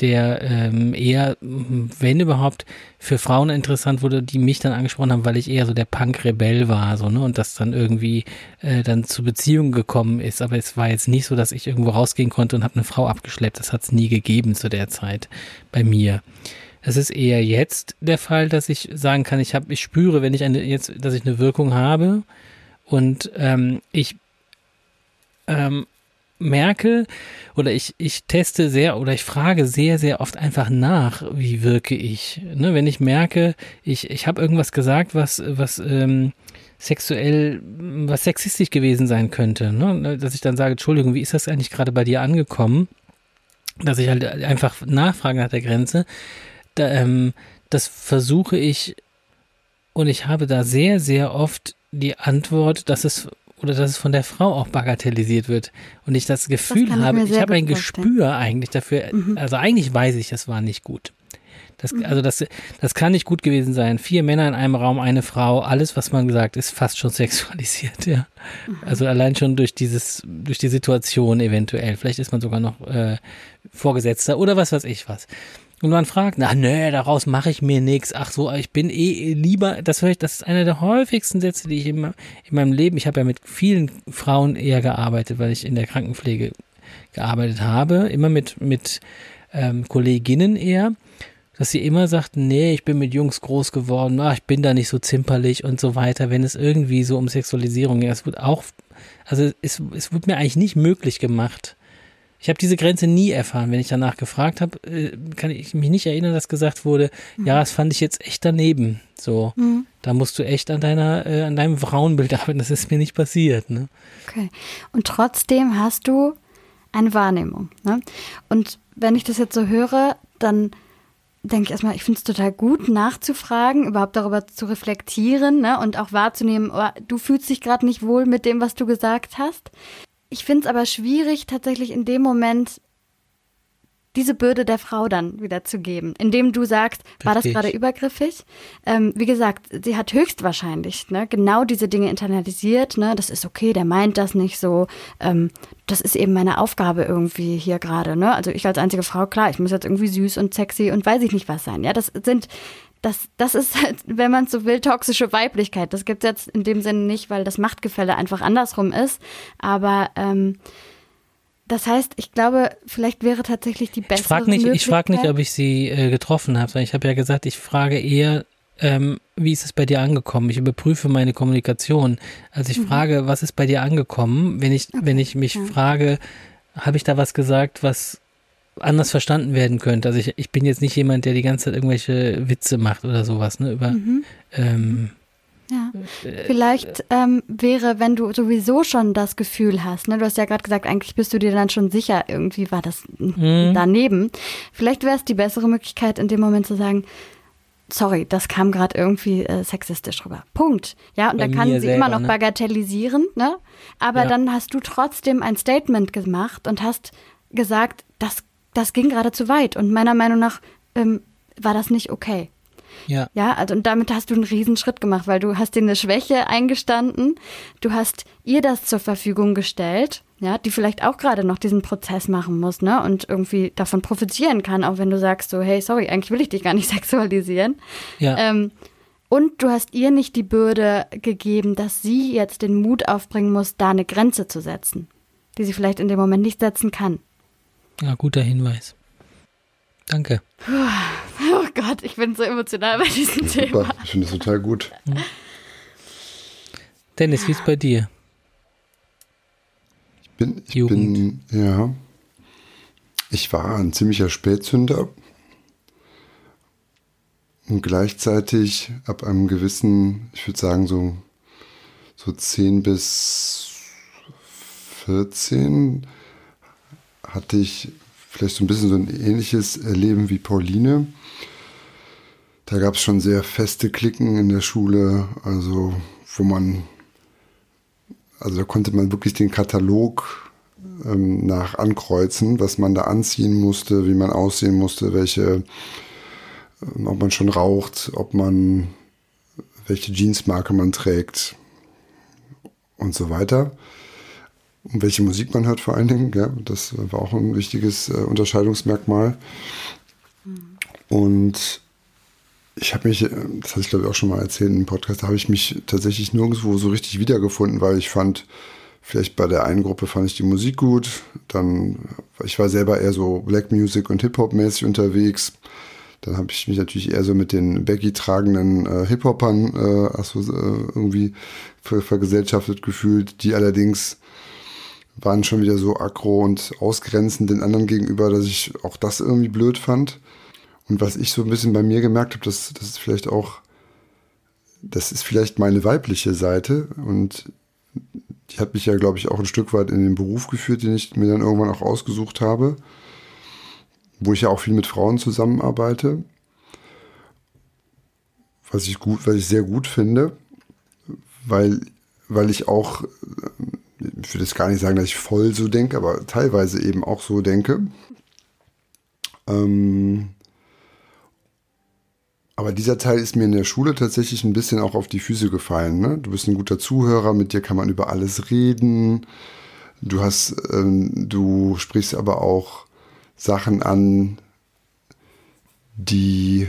der ähm, eher, wenn überhaupt, für Frauen interessant wurde, die mich dann angesprochen haben, weil ich eher so der Punk-Rebell war, so, ne, und das dann irgendwie äh, dann zu Beziehungen gekommen ist. Aber es war jetzt nicht so, dass ich irgendwo rausgehen konnte und habe eine Frau abgeschleppt. Das hat es nie gegeben zu der Zeit bei mir. Es ist eher jetzt der Fall, dass ich sagen kann, ich habe, ich spüre, wenn ich eine jetzt, dass ich eine Wirkung habe und ähm, ich ähm, merke oder ich, ich teste sehr oder ich frage sehr, sehr oft einfach nach, wie wirke ich. Ne, wenn ich merke, ich, ich habe irgendwas gesagt, was, was ähm, sexuell, was sexistisch gewesen sein könnte, ne? dass ich dann sage, Entschuldigung, wie ist das eigentlich gerade bei dir angekommen? Dass ich halt einfach nachfrage nach der Grenze. Da, ähm, das versuche ich und ich habe da sehr, sehr oft die Antwort, dass es oder dass es von der Frau auch bagatellisiert wird und ich das Gefühl das habe, ich, habe ein Gespür eigentlich dafür, mhm. also eigentlich weiß ich, es war nicht gut. Das, mhm. also das, das kann nicht gut gewesen sein. Vier Männer in einem Raum, eine Frau, alles, was man gesagt, ist fast schon <laughs> sexualisiert, ja. Mhm. Also allein schon durch dieses, durch die Situation eventuell. Vielleicht ist man sogar noch äh, Vorgesetzter oder was weiß ich was. Und man fragt, na nö, daraus mache ich mir nichts. Ach so, ich bin eh lieber, das höre ich, das ist einer der häufigsten Sätze, die ich in, in meinem Leben, ich habe ja mit vielen Frauen eher gearbeitet, weil ich in der Krankenpflege gearbeitet habe, immer mit, mit ähm, Kolleginnen eher, dass sie immer sagten, nee, ich bin mit Jungs groß geworden, ach, ich bin da nicht so zimperlich und so weiter, wenn es irgendwie so um Sexualisierung ging. Es wird auch, also es, es wird mir eigentlich nicht möglich gemacht, ich habe diese Grenze nie erfahren. Wenn ich danach gefragt habe, äh, kann ich mich nicht erinnern, dass gesagt wurde, mhm. ja, das fand ich jetzt echt daneben. So, mhm. da musst du echt an deiner, äh, an deinem Frauenbild <laughs> arbeiten. Das ist mir nicht passiert. Ne? Okay. Und trotzdem hast du eine Wahrnehmung. Ne? Und wenn ich das jetzt so höre, dann denke ich erstmal, ich finde es total gut, nachzufragen, überhaupt darüber zu reflektieren ne? und auch wahrzunehmen, oh, du fühlst dich gerade nicht wohl mit dem, was du gesagt hast. Ich finde es aber schwierig, tatsächlich in dem Moment diese Bürde der Frau dann wieder zu geben, indem du sagst, Richtig. war das gerade übergriffig? Ähm, wie gesagt, sie hat höchstwahrscheinlich ne, genau diese Dinge internalisiert. Ne, das ist okay, der meint das nicht so. Ähm, das ist eben meine Aufgabe irgendwie hier gerade. Ne? Also ich als einzige Frau, klar, ich muss jetzt irgendwie süß und sexy und weiß ich nicht was sein. Ja, das sind das, das ist halt, wenn man so will, toxische Weiblichkeit. Das gibt es jetzt in dem Sinne nicht, weil das Machtgefälle einfach andersrum ist. Aber ähm, das heißt, ich glaube, vielleicht wäre tatsächlich die bessere ich frag nicht, Ich frage nicht, ob ich sie äh, getroffen habe, sondern ich habe ja gesagt, ich frage eher, ähm, wie ist es bei dir angekommen? Ich überprüfe meine Kommunikation. Also ich mhm. frage, was ist bei dir angekommen? Wenn ich, okay. wenn ich mich ja. frage, habe ich da was gesagt, was anders verstanden werden könnte. Also ich, ich bin jetzt nicht jemand, der die ganze Zeit irgendwelche Witze macht oder sowas, ne? Über mhm. ähm, ja. Äh, Vielleicht ähm, wäre, wenn du sowieso schon das Gefühl hast, ne, du hast ja gerade gesagt, eigentlich bist du dir dann schon sicher, irgendwie war das mhm. daneben. Vielleicht wäre es die bessere Möglichkeit, in dem Moment zu sagen, sorry, das kam gerade irgendwie äh, sexistisch rüber. Punkt. Ja, und Bei da kann sie selber, immer noch ne? bagatellisieren, ne? Aber Ja. dann hast du trotzdem ein Statement gemacht und hast gesagt, das, das ging gerade zu weit. Und meiner Meinung nach ähm, war das nicht okay. Ja. Ja, also und damit hast du einen Riesenschritt gemacht, weil du hast dir eine Schwäche eingestanden, du hast ihr das zur Verfügung gestellt, ja, die vielleicht auch gerade noch diesen Prozess machen muss, ne, und irgendwie davon profitieren kann, auch wenn du sagst so, hey, sorry, eigentlich will ich dich gar nicht <laughs> sexualisieren. Ja. Ähm, und du hast ihr nicht die Bürde gegeben, dass sie jetzt den Mut aufbringen muss, da eine Grenze zu setzen, die sie vielleicht in dem Moment nicht setzen kann. Ja, guter Hinweis. Danke. Oh Gott, ich bin so emotional bei diesem Thema. Super, ich finde das total gut. Dennis, wie ist bei dir? Ich bin, ich Jugend. bin, ja. Ich war ein ziemlicher Spätzünder. Und gleichzeitig ab einem gewissen, ich würde sagen so, so 10 bis 14 hatte ich vielleicht so ein bisschen so ein ähnliches Erleben wie Pauline. Da gab es schon sehr feste Klicken in der Schule, also wo man also da konnte man wirklich den Katalog ähm, nach ankreuzen, was man da anziehen musste, wie man aussehen musste, welche, ähm, ob man schon raucht, ob man, welche Jeansmarke man trägt und so weiter. Und welche Musik man hört vor allen Dingen, ja, das war auch ein wichtiges äh, Unterscheidungsmerkmal. Und ich habe mich, äh, das hatte ich glaube ich auch schon mal erzählt im Podcast, da habe ich mich tatsächlich nirgendwo so richtig wiedergefunden, weil ich fand, vielleicht bei der einen Gruppe fand ich die Musik gut, dann, ich war selber eher so Black Music und Hip-Hop mäßig unterwegs. Dann habe ich mich natürlich eher so mit den Baggy-tragenden äh, Hip-Hopern äh, also, äh, irgendwie ver vergesellschaftet gefühlt, die allerdings waren schon wieder so aggro und ausgrenzend den anderen gegenüber, dass ich auch das irgendwie blöd fand. Und was ich so ein bisschen bei mir gemerkt habe, das, das ist vielleicht auch, das ist vielleicht meine weibliche Seite und die hat mich ja, glaube ich, auch ein Stück weit in den Beruf geführt, den ich mir dann irgendwann auch ausgesucht habe, wo ich ja auch viel mit Frauen zusammenarbeite, was ich gut, was ich sehr gut finde, weil, weil ich auch, ich würde jetzt gar nicht sagen, dass ich voll so denke, aber teilweise eben auch so denke. Ähm, aber dieser Teil ist mir in der Schule tatsächlich ein bisschen auch auf die Füße gefallen. Ne? Du bist ein guter Zuhörer, mit dir kann man über alles reden. Du hast, ähm, du sprichst aber auch Sachen an, die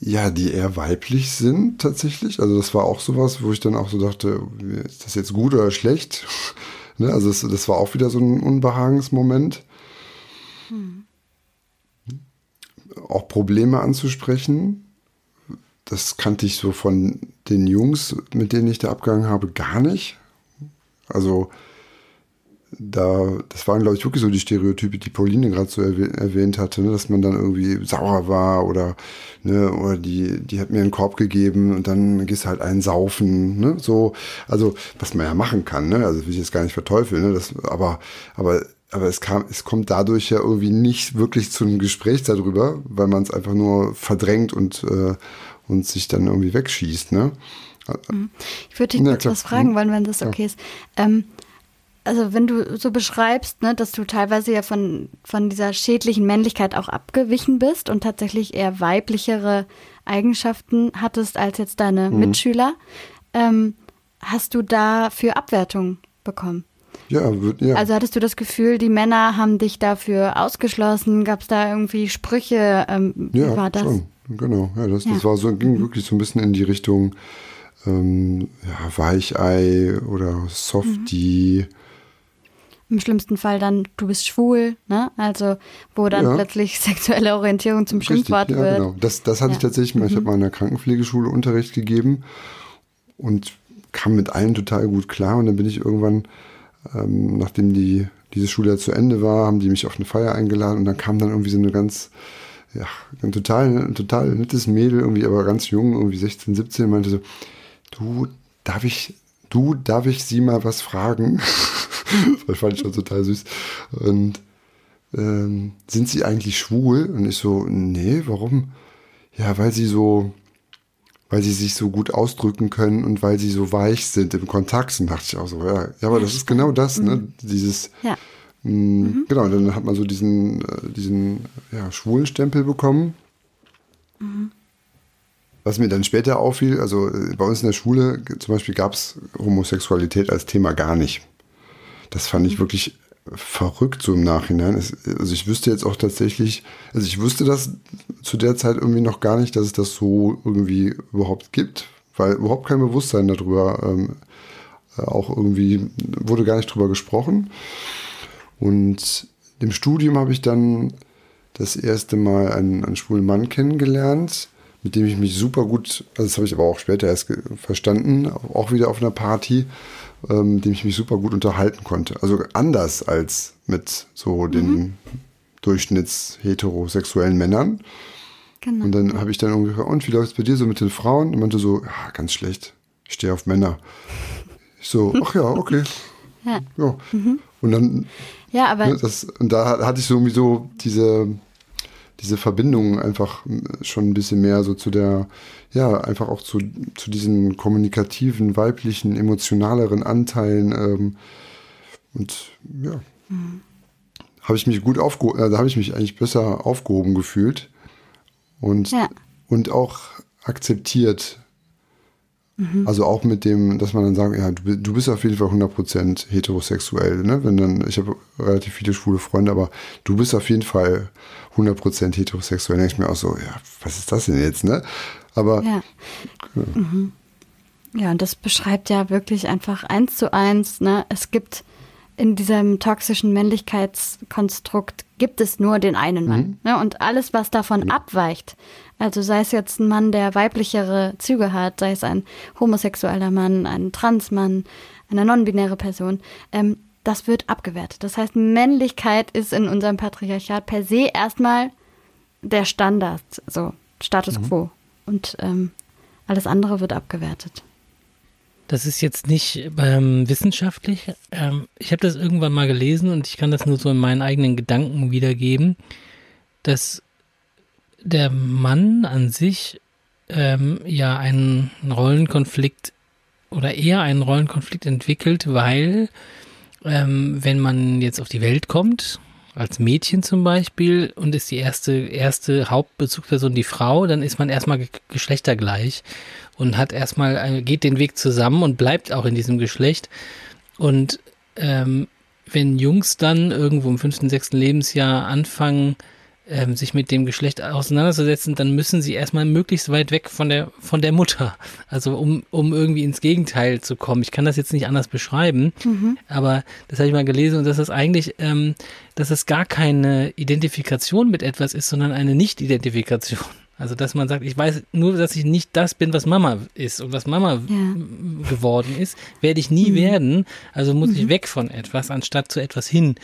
ja, die eher weiblich sind tatsächlich. Also das war auch sowas, wo ich dann auch so dachte, ist das jetzt gut oder schlecht? <laughs> ne? Also das, das war auch wieder so ein Unbehagensmoment. Auch Probleme anzusprechen. Das kannte ich so von den Jungs, mit denen ich da abgegangen habe, gar nicht. Also da, das waren, glaube ich, wirklich so die Stereotype, die Pauline gerade so erwäh erwähnt hatte, ne? dass man dann irgendwie sauer war oder, ne, oder die, die hat mir einen Korb gegeben und dann gehst du halt einen saufen, ne, so, also, was man ja machen kann, ne, also will ich jetzt gar nicht verteufeln, ne, das, aber, aber, aber es kam, es kommt dadurch ja irgendwie nicht wirklich zu einem Gespräch darüber, weil man es einfach nur verdrängt und, äh, und sich dann irgendwie wegschießt, ne. Ich würde dich Ja, kurz was fragen Mhm. wollen, wenn das okay ist. Ähm, also wenn du so beschreibst, ne, dass du teilweise ja von, von dieser schädlichen Männlichkeit auch abgewichen bist und tatsächlich eher weiblichere Eigenschaften hattest als jetzt deine Mhm. Mitschüler, ähm, hast du dafür Abwertung bekommen? Ja, ja. Also hattest du das Gefühl, die Männer haben dich dafür ausgeschlossen? Gab es da irgendwie Sprüche? Ähm, Ja, war das? schon. Genau. Ja, das, Ja. das war so, ging wirklich so ein bisschen in die Richtung ähm, ja, Weichei oder Softie. Im schlimmsten Fall dann, du bist schwul, ne? Also, wo dann Ja. plötzlich <laughs> sexuelle Orientierung zum Schimpfwort ja, wird. genau. Das, das hatte ich Ja. Mhm. tatsächlich mal. Ich habe mal in der Krankenpflegeschule Unterricht gegeben und kam mit allen total gut klar. Und dann bin ich irgendwann, ähm, nachdem die, diese Schule ja zu Ende war, haben die mich auf eine Feier eingeladen und dann kam dann irgendwie so eine ganz, ja, ein total, ein total nettes Mädel, irgendwie aber ganz jung, irgendwie 16, 17, meinte so, du, darf ich, du, darf ich sie mal was fragen? <laughs> das fand ich schon total süß. Und ähm, sind sie eigentlich schwul? Und ich so, nee, warum? ja, weil sie so, weil sie sich so gut ausdrücken können und weil sie so weich sind im Kontakt, dachte ich auch so, ja, ja aber das ist genau das, ne? Mhm. Dieses, Ja. mh, mm, genau, dann hat man so diesen, äh, diesen ja, schwulen Stempel bekommen. Was mir dann später auffiel, also äh, bei uns in der Schule zum Beispiel gab es Homosexualität als Thema gar nicht. Das fand ich wirklich verrückt so im Nachhinein. Es, also ich wüsste jetzt auch tatsächlich, also ich wusste das zu der Zeit irgendwie noch gar nicht, dass es das so irgendwie überhaupt gibt, weil überhaupt kein Bewusstsein darüber ähm, äh, auch irgendwie wurde gar nicht drüber gesprochen. Und im Studium habe ich dann das erste Mal einen, einen schwulen Mann kennengelernt, mit dem ich mich super gut, also das habe ich aber auch später erst verstanden, auch wieder auf einer Party, ähm, mit dem ich mich super gut unterhalten konnte. Also anders als mit so den Durchschnitts-heterosexuellen Männern. Genau. Und dann habe ich dann irgendwie gefragt, und wie läuft es bei dir so mit den Frauen? Und meinte so, ja, ganz schlecht. Ich stehe auf Männer. Ich so, ach ja, okay. <laughs> Ja. Ja. Und dann, ja, aber ne, das, und da hatte ich so irgendwie so diese, diese Verbindung einfach schon ein bisschen mehr so zu der, ja, einfach auch zu, zu diesen kommunikativen, weiblichen, emotionaleren Anteilen. Ähm, und ja, habe ich mich gut aufgehoben, äh, da habe ich mich eigentlich besser aufgehoben gefühlt und, Ja. und auch akzeptiert. Also auch mit dem, dass man dann sagt, ja, du, du bist auf jeden Fall 100% heterosexuell, ne? Wenn dann, ich habe relativ viele schwule Freunde, aber du bist auf jeden Fall 100% heterosexuell. Dann denke ich mir auch so, ja, was ist das denn jetzt, ne? Aber Ja. Mhm. Ja, und das beschreibt ja wirklich einfach eins zu eins. Ne? Es gibt in diesem toxischen Männlichkeitskonstrukt gibt es nur den einen Mann. Ne? Und alles, was davon abweicht, also sei es jetzt ein Mann, der weiblichere Züge hat, sei es ein homosexueller Mann, ein Transmann, eine non-binäre Person, ähm, das wird abgewertet. Das heißt, Männlichkeit ist in unserem Patriarchat per se erstmal der Standard, so Status quo. Und ähm, alles andere wird abgewertet. Das ist jetzt nicht ähm, wissenschaftlich. Ähm, ich habe das irgendwann mal gelesen und ich kann das nur so in meinen eigenen Gedanken wiedergeben, dass der Mann an sich ähm, ja einen Rollenkonflikt oder eher einen Rollenkonflikt entwickelt, weil ähm, wenn man jetzt auf die Welt kommt, als Mädchen zum Beispiel, und ist die erste, erste Hauptbezugsperson die Frau, dann ist man erstmal ge geschlechtergleich und hat erstmal, äh, geht den Weg zusammen und bleibt auch in diesem Geschlecht. Und ähm, wenn Jungs dann irgendwo im fünften, sechsten Lebensjahr anfangen, ähm, sich mit dem Geschlecht auseinanderzusetzen, dann müssen sie erstmal möglichst weit weg von der, von der Mutter. Also um, um irgendwie ins Gegenteil zu kommen. Ich kann das jetzt nicht anders beschreiben, aber das habe ich mal gelesen und dass das eigentlich, ähm, dass es gar keine Identifikation mit etwas ist, sondern eine Nicht-Identifikation. Also dass man sagt, ich weiß nur, dass ich nicht das bin, was Mama ist und was Mama Ja. geworden ist, werde ich nie werden. Also muss ich weg von etwas, anstatt zu etwas hin.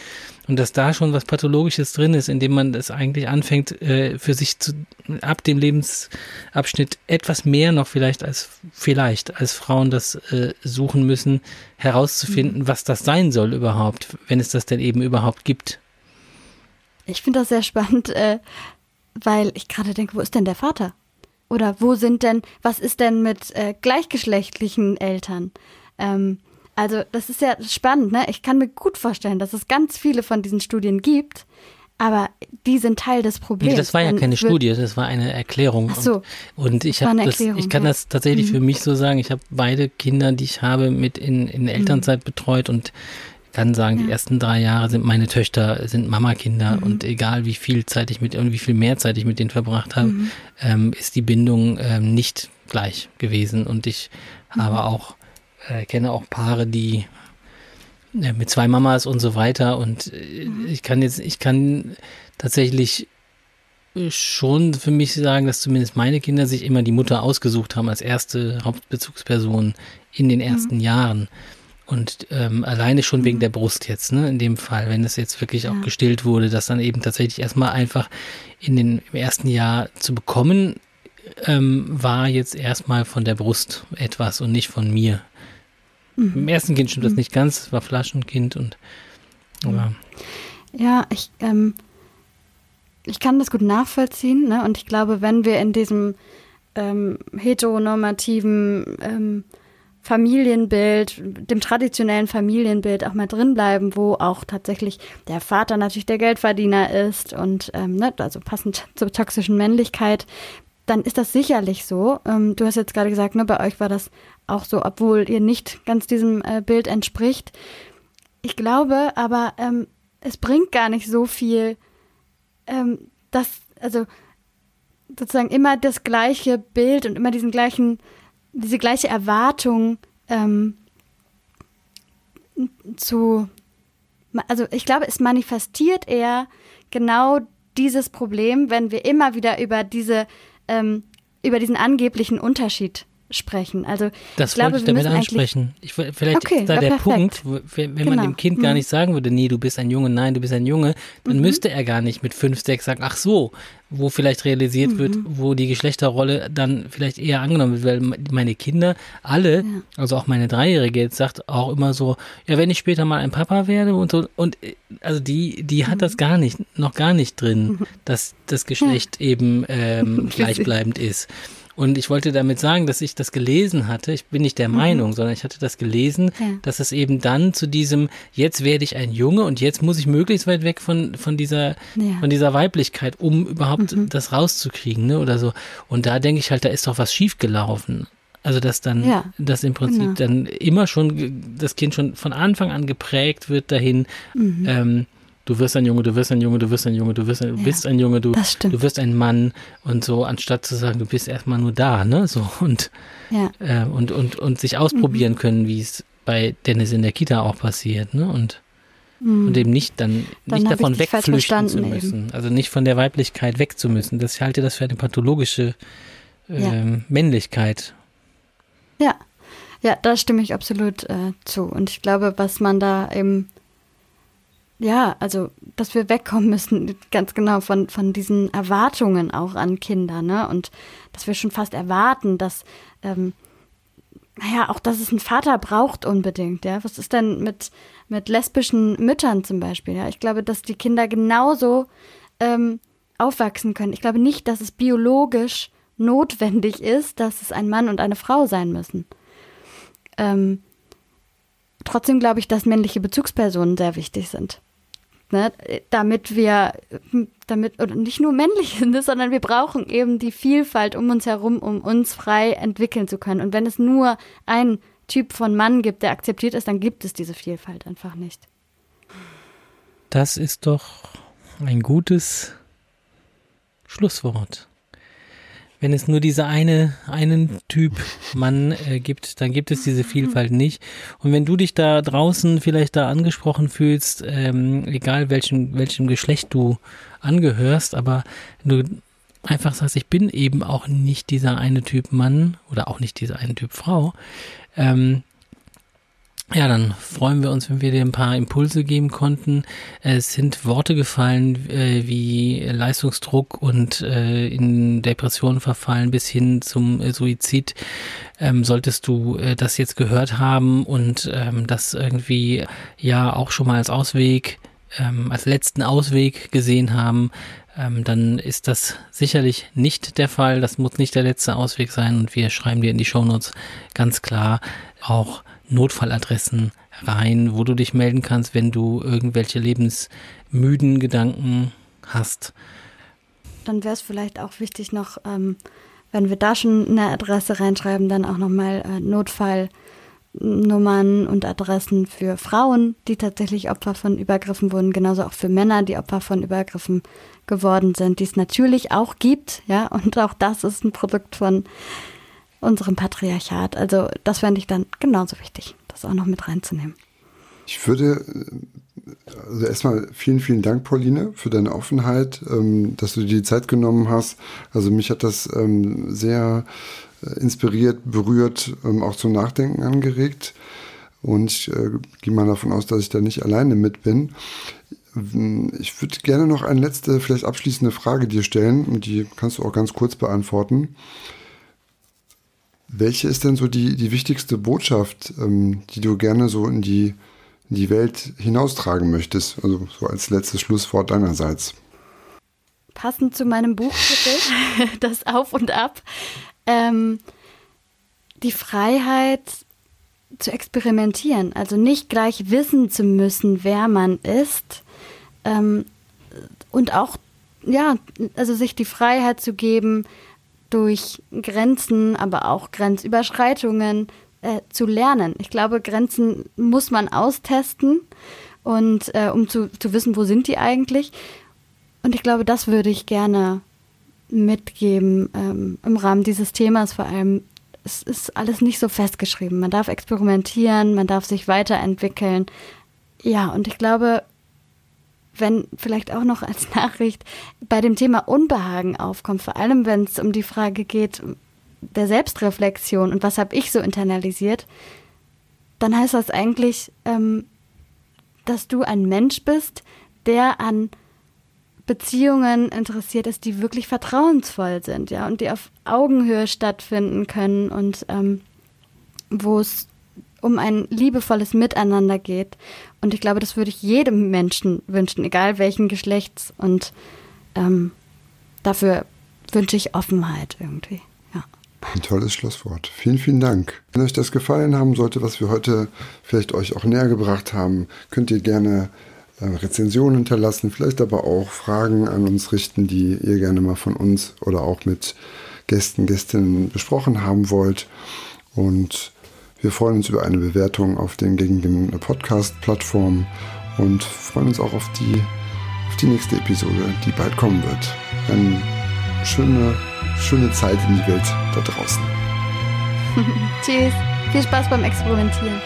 Und dass da schon was Pathologisches drin ist, indem man das eigentlich anfängt, äh, für sich zu, ab dem Lebensabschnitt etwas mehr noch vielleicht als vielleicht als Frauen das äh, suchen müssen, herauszufinden, was das sein soll überhaupt, wenn es das denn eben überhaupt gibt. Ich finde das sehr spannend, äh, weil ich gerade denke, wo ist denn der Vater? Oder wo sind denn, was ist denn mit äh, gleichgeschlechtlichen Eltern? Ähm, also das ist ja spannend, ne? Ich kann mir gut vorstellen, dass es ganz viele von diesen Studien gibt, aber die sind Teil des Problems. Nee, das war ja keine Studie, das war eine Erklärung. Ach so. Und, und ich habe das, ich kann ja. Mhm. das tatsächlich für mich so sagen. Ich habe beide Kinder, die ich habe, mit in, in Elternzeit betreut und kann sagen, die Mhm. Ja. ersten drei Jahre sind meine Töchter, sind Mama-Kinder Mhm. und egal wie viel Zeit ich mit, und wie viel mehr Zeit ich mit denen verbracht habe, Mhm. ähm, ist die Bindung ähm, nicht gleich gewesen. Und ich Mhm. habe auch, äh, kenne auch Paare, die äh, mit zwei Mamas und so weiter. Und äh, Mhm. ich kann jetzt, ich kann tatsächlich äh, schon für mich sagen, dass zumindest meine Kinder sich immer die Mutter ausgesucht haben als erste Hauptbezugsperson in den ersten Jahren. Und ähm, alleine schon wegen der Brust jetzt, ne, in dem Fall, wenn es jetzt wirklich auch Ja. gestillt wurde, dass dann eben tatsächlich erstmal einfach in den im ersten Jahr zu bekommen, ähm, war jetzt erstmal von der Brust etwas und nicht von mir. Im ersten Kind stimmt das nicht ganz, es war Flaschenkind und aber Ja, ich, ähm, ich kann das gut nachvollziehen, ne? Und ich glaube, wenn wir in diesem ähm, heteronormativen ähm, Familienbild, dem traditionellen Familienbild auch mal drin bleiben, wo auch tatsächlich der Vater natürlich der Geldverdiener ist und ähm, ne, also passend zur toxischen Männlichkeit, dann ist das sicherlich so. Ähm, du hast jetzt gerade gesagt, ne, bei euch war das auch so, obwohl ihr nicht ganz diesem äh, Bild entspricht. Ich glaube aber, ähm, es bringt gar nicht so viel, ähm, dass, also sozusagen immer das gleiche Bild und immer diesen gleichen, diese gleiche Erwartung ähm, zu, also ich glaube, es manifestiert eher genau dieses Problem, wenn wir immer wieder über diese, ähm, über diesen angeblichen Unterschied sprechen. Also das ich glaube, wollte ich damit ansprechen. Ich, vielleicht okay, ist da der perfekt. Punkt, wenn, genau. man dem Kind gar mhm. nicht sagen würde, nee, du bist ein Junge, nein, du bist ein Junge, dann mhm. müsste er gar nicht mit fünf, sechs sagen, ach so, wo vielleicht realisiert mhm. wird, wo die Geschlechterrolle dann vielleicht eher angenommen wird, weil meine Kinder alle, ja. also auch meine Dreijährige jetzt sagt auch immer so, ja, wenn ich später mal ein Papa werde und so, und äh, also die, die hat mhm. das gar nicht, noch gar nicht drin, mhm. dass das Geschlecht ja. eben ähm, <laughs> gleichbleibend ist. Und ich wollte damit sagen, dass ich das gelesen hatte. Ich bin nicht der mhm. Meinung, sondern ich hatte das gelesen, ja. dass es eben dann zu diesem, jetzt werde ich ein Junge und jetzt muss ich möglichst weit weg von, von dieser, ja. von dieser Weiblichkeit, um überhaupt mhm. das rauszukriegen, ne, oder so. Und da denke ich halt, da ist doch was schiefgelaufen. Also dass dann, ja, dass im Prinzip genau. dann immer schon das Kind schon von Anfang an geprägt wird dahin, mhm. ähm, du wirst ein Junge, du wirst ein Junge, du wirst ein Junge, du wirst ein, ja, bist ein Junge, du, du wirst ein Mann und so, anstatt zu sagen, du bist erstmal nur da, ne? So und, ja. äh, und, und, und sich ausprobieren mhm. können, wie es bei Dennis in der Kita auch passiert, ne? Und, mhm. und eben nicht dann, dann nicht davon wegflüchten zu müssen. Eben. Also nicht von der Weiblichkeit weg zu müssen. Das, ich halte das für eine pathologische äh, ja. Ähm, Männlichkeit. Ja. Ja, da stimme ich absolut äh, zu. Und ich glaube, was man da eben ja, also, dass wir wegkommen müssen, <laughs> ganz genau, von, von diesen Erwartungen auch an Kinder, ne? Und dass wir schon fast erwarten, dass, ähm, naja, auch dass es einen Vater braucht unbedingt, ja. Was ist denn mit, mit lesbischen Müttern zum Beispiel, ja? Ich glaube, dass die Kinder genauso ähm, aufwachsen können. Ich glaube nicht, dass es biologisch notwendig ist, dass es ein Mann und eine Frau sein müssen. Ähm, trotzdem glaube ich, dass männliche Bezugspersonen sehr wichtig sind ne, damit wir, damit, oder nicht nur männlich sind, <laughs> sondern wir brauchen eben die Vielfalt um uns herum, um uns frei entwickeln zu können. Und wenn es nur ein Typ von Mann gibt, der akzeptiert ist, dann gibt es diese Vielfalt einfach nicht. Das ist doch ein gutes Schlusswort wenn es nur diese eine, einen Typ Mann äh, gibt, dann gibt es diese Vielfalt nicht. Und wenn du dich da draußen vielleicht da angesprochen fühlst, ähm, egal welchem, welchem Geschlecht du angehörst, aber du einfach sagst, ich bin eben auch nicht dieser eine Typ Mann oder auch nicht dieser eine Typ Frau, ähm, ja, dann freuen wir uns, wenn wir dir ein paar Impulse geben konnten. Es sind Worte gefallen äh, wie Leistungsdruck und äh, in Depressionen verfallen bis hin zum äh, Suizid. Ähm, solltest du äh, das jetzt gehört haben und ähm, das irgendwie ja auch schon mal als Ausweg, ähm, als letzten Ausweg gesehen haben, ähm, dann ist das sicherlich nicht der Fall. Das muss nicht der letzte Ausweg sein und wir schreiben dir in die Shownotes ganz klar auch Notfalladressen rein, wo du dich melden kannst, wenn du irgendwelche lebensmüden Gedanken hast. Dann wäre es vielleicht auch wichtig noch, ähm, wenn wir da schon eine Adresse reinschreiben, dann auch nochmal äh, Notfallnummern und Adressen für Frauen, die tatsächlich Opfer von Übergriffen wurden, genauso auch für Männer, die Opfer von Übergriffen geworden sind, die es natürlich auch gibt, ja, und auch das ist ein Produkt von unserem Patriarchat. Also das fände ich dann genauso wichtig, das auch noch mit reinzunehmen. Ich würde, also erstmal vielen, vielen Dank, Pauline, für deine Offenheit, ähm, dass du dir die Zeit genommen hast. Also mich hat das ähm, sehr äh, inspiriert, berührt, ähm, auch zum Nachdenken angeregt. Und ich äh, gehe mal davon aus, dass ich da nicht alleine mit bin. Ich würde gerne noch eine letzte, vielleicht abschließende Frage dir stellen und die kannst du auch ganz kurz beantworten. Welche ist denn so die, die wichtigste Botschaft, ähm, die du gerne so in die, in die Welt hinaustragen möchtest? Also so als letztes Schlusswort deinerseits. passend zu meinem Buch, <laughs> das Auf und Ab, ähm, die Freiheit zu experimentieren. Also nicht gleich wissen zu müssen, wer man ist. Ähm, und auch, ja, also sich die Freiheit zu geben, durch Grenzen, aber auch Grenzüberschreitungen äh, zu lernen. Ich glaube, Grenzen muss man austesten und äh, um zu, zu wissen, wo sind die eigentlich. Und ich glaube, das würde ich gerne mitgeben ähm, im Rahmen dieses Themas vor allem. Es ist alles nicht so festgeschrieben. Man darf experimentieren, man darf sich weiterentwickeln. Ja, und ich glaube, wenn vielleicht auch noch als Nachricht bei dem Thema Unbehagen aufkommt, vor allem wenn es um die Frage geht der Selbstreflexion und was habe ich so internalisiert, dann heißt das eigentlich, ähm, dass du ein Mensch bist, der an Beziehungen interessiert ist, die wirklich vertrauensvoll sind, ja, und die auf Augenhöhe stattfinden können und ähm, wo es um ein liebevolles Miteinander geht. Und ich glaube, das würde ich jedem Menschen wünschen, egal welchen Geschlechts. Und ähm, dafür wünsche ich Offenheit irgendwie. Ja. Ein tolles Schlusswort. Vielen, vielen Dank. Wenn euch das gefallen haben sollte, was wir heute vielleicht euch auch näher gebracht haben, könnt ihr gerne äh, Rezensionen hinterlassen, vielleicht aber auch Fragen an uns richten, die ihr gerne mal von uns oder auch mit Gästen, Gästinnen besprochen haben wollt. Und wir freuen uns über eine Bewertung auf den gängigen Podcast-Plattformen und freuen uns auch auf die, auf die nächste Episode, die bald kommen wird. Eine schöne, schöne Zeit in die Welt da draußen. <laughs> Tschüss. Viel Spaß beim Experimentieren.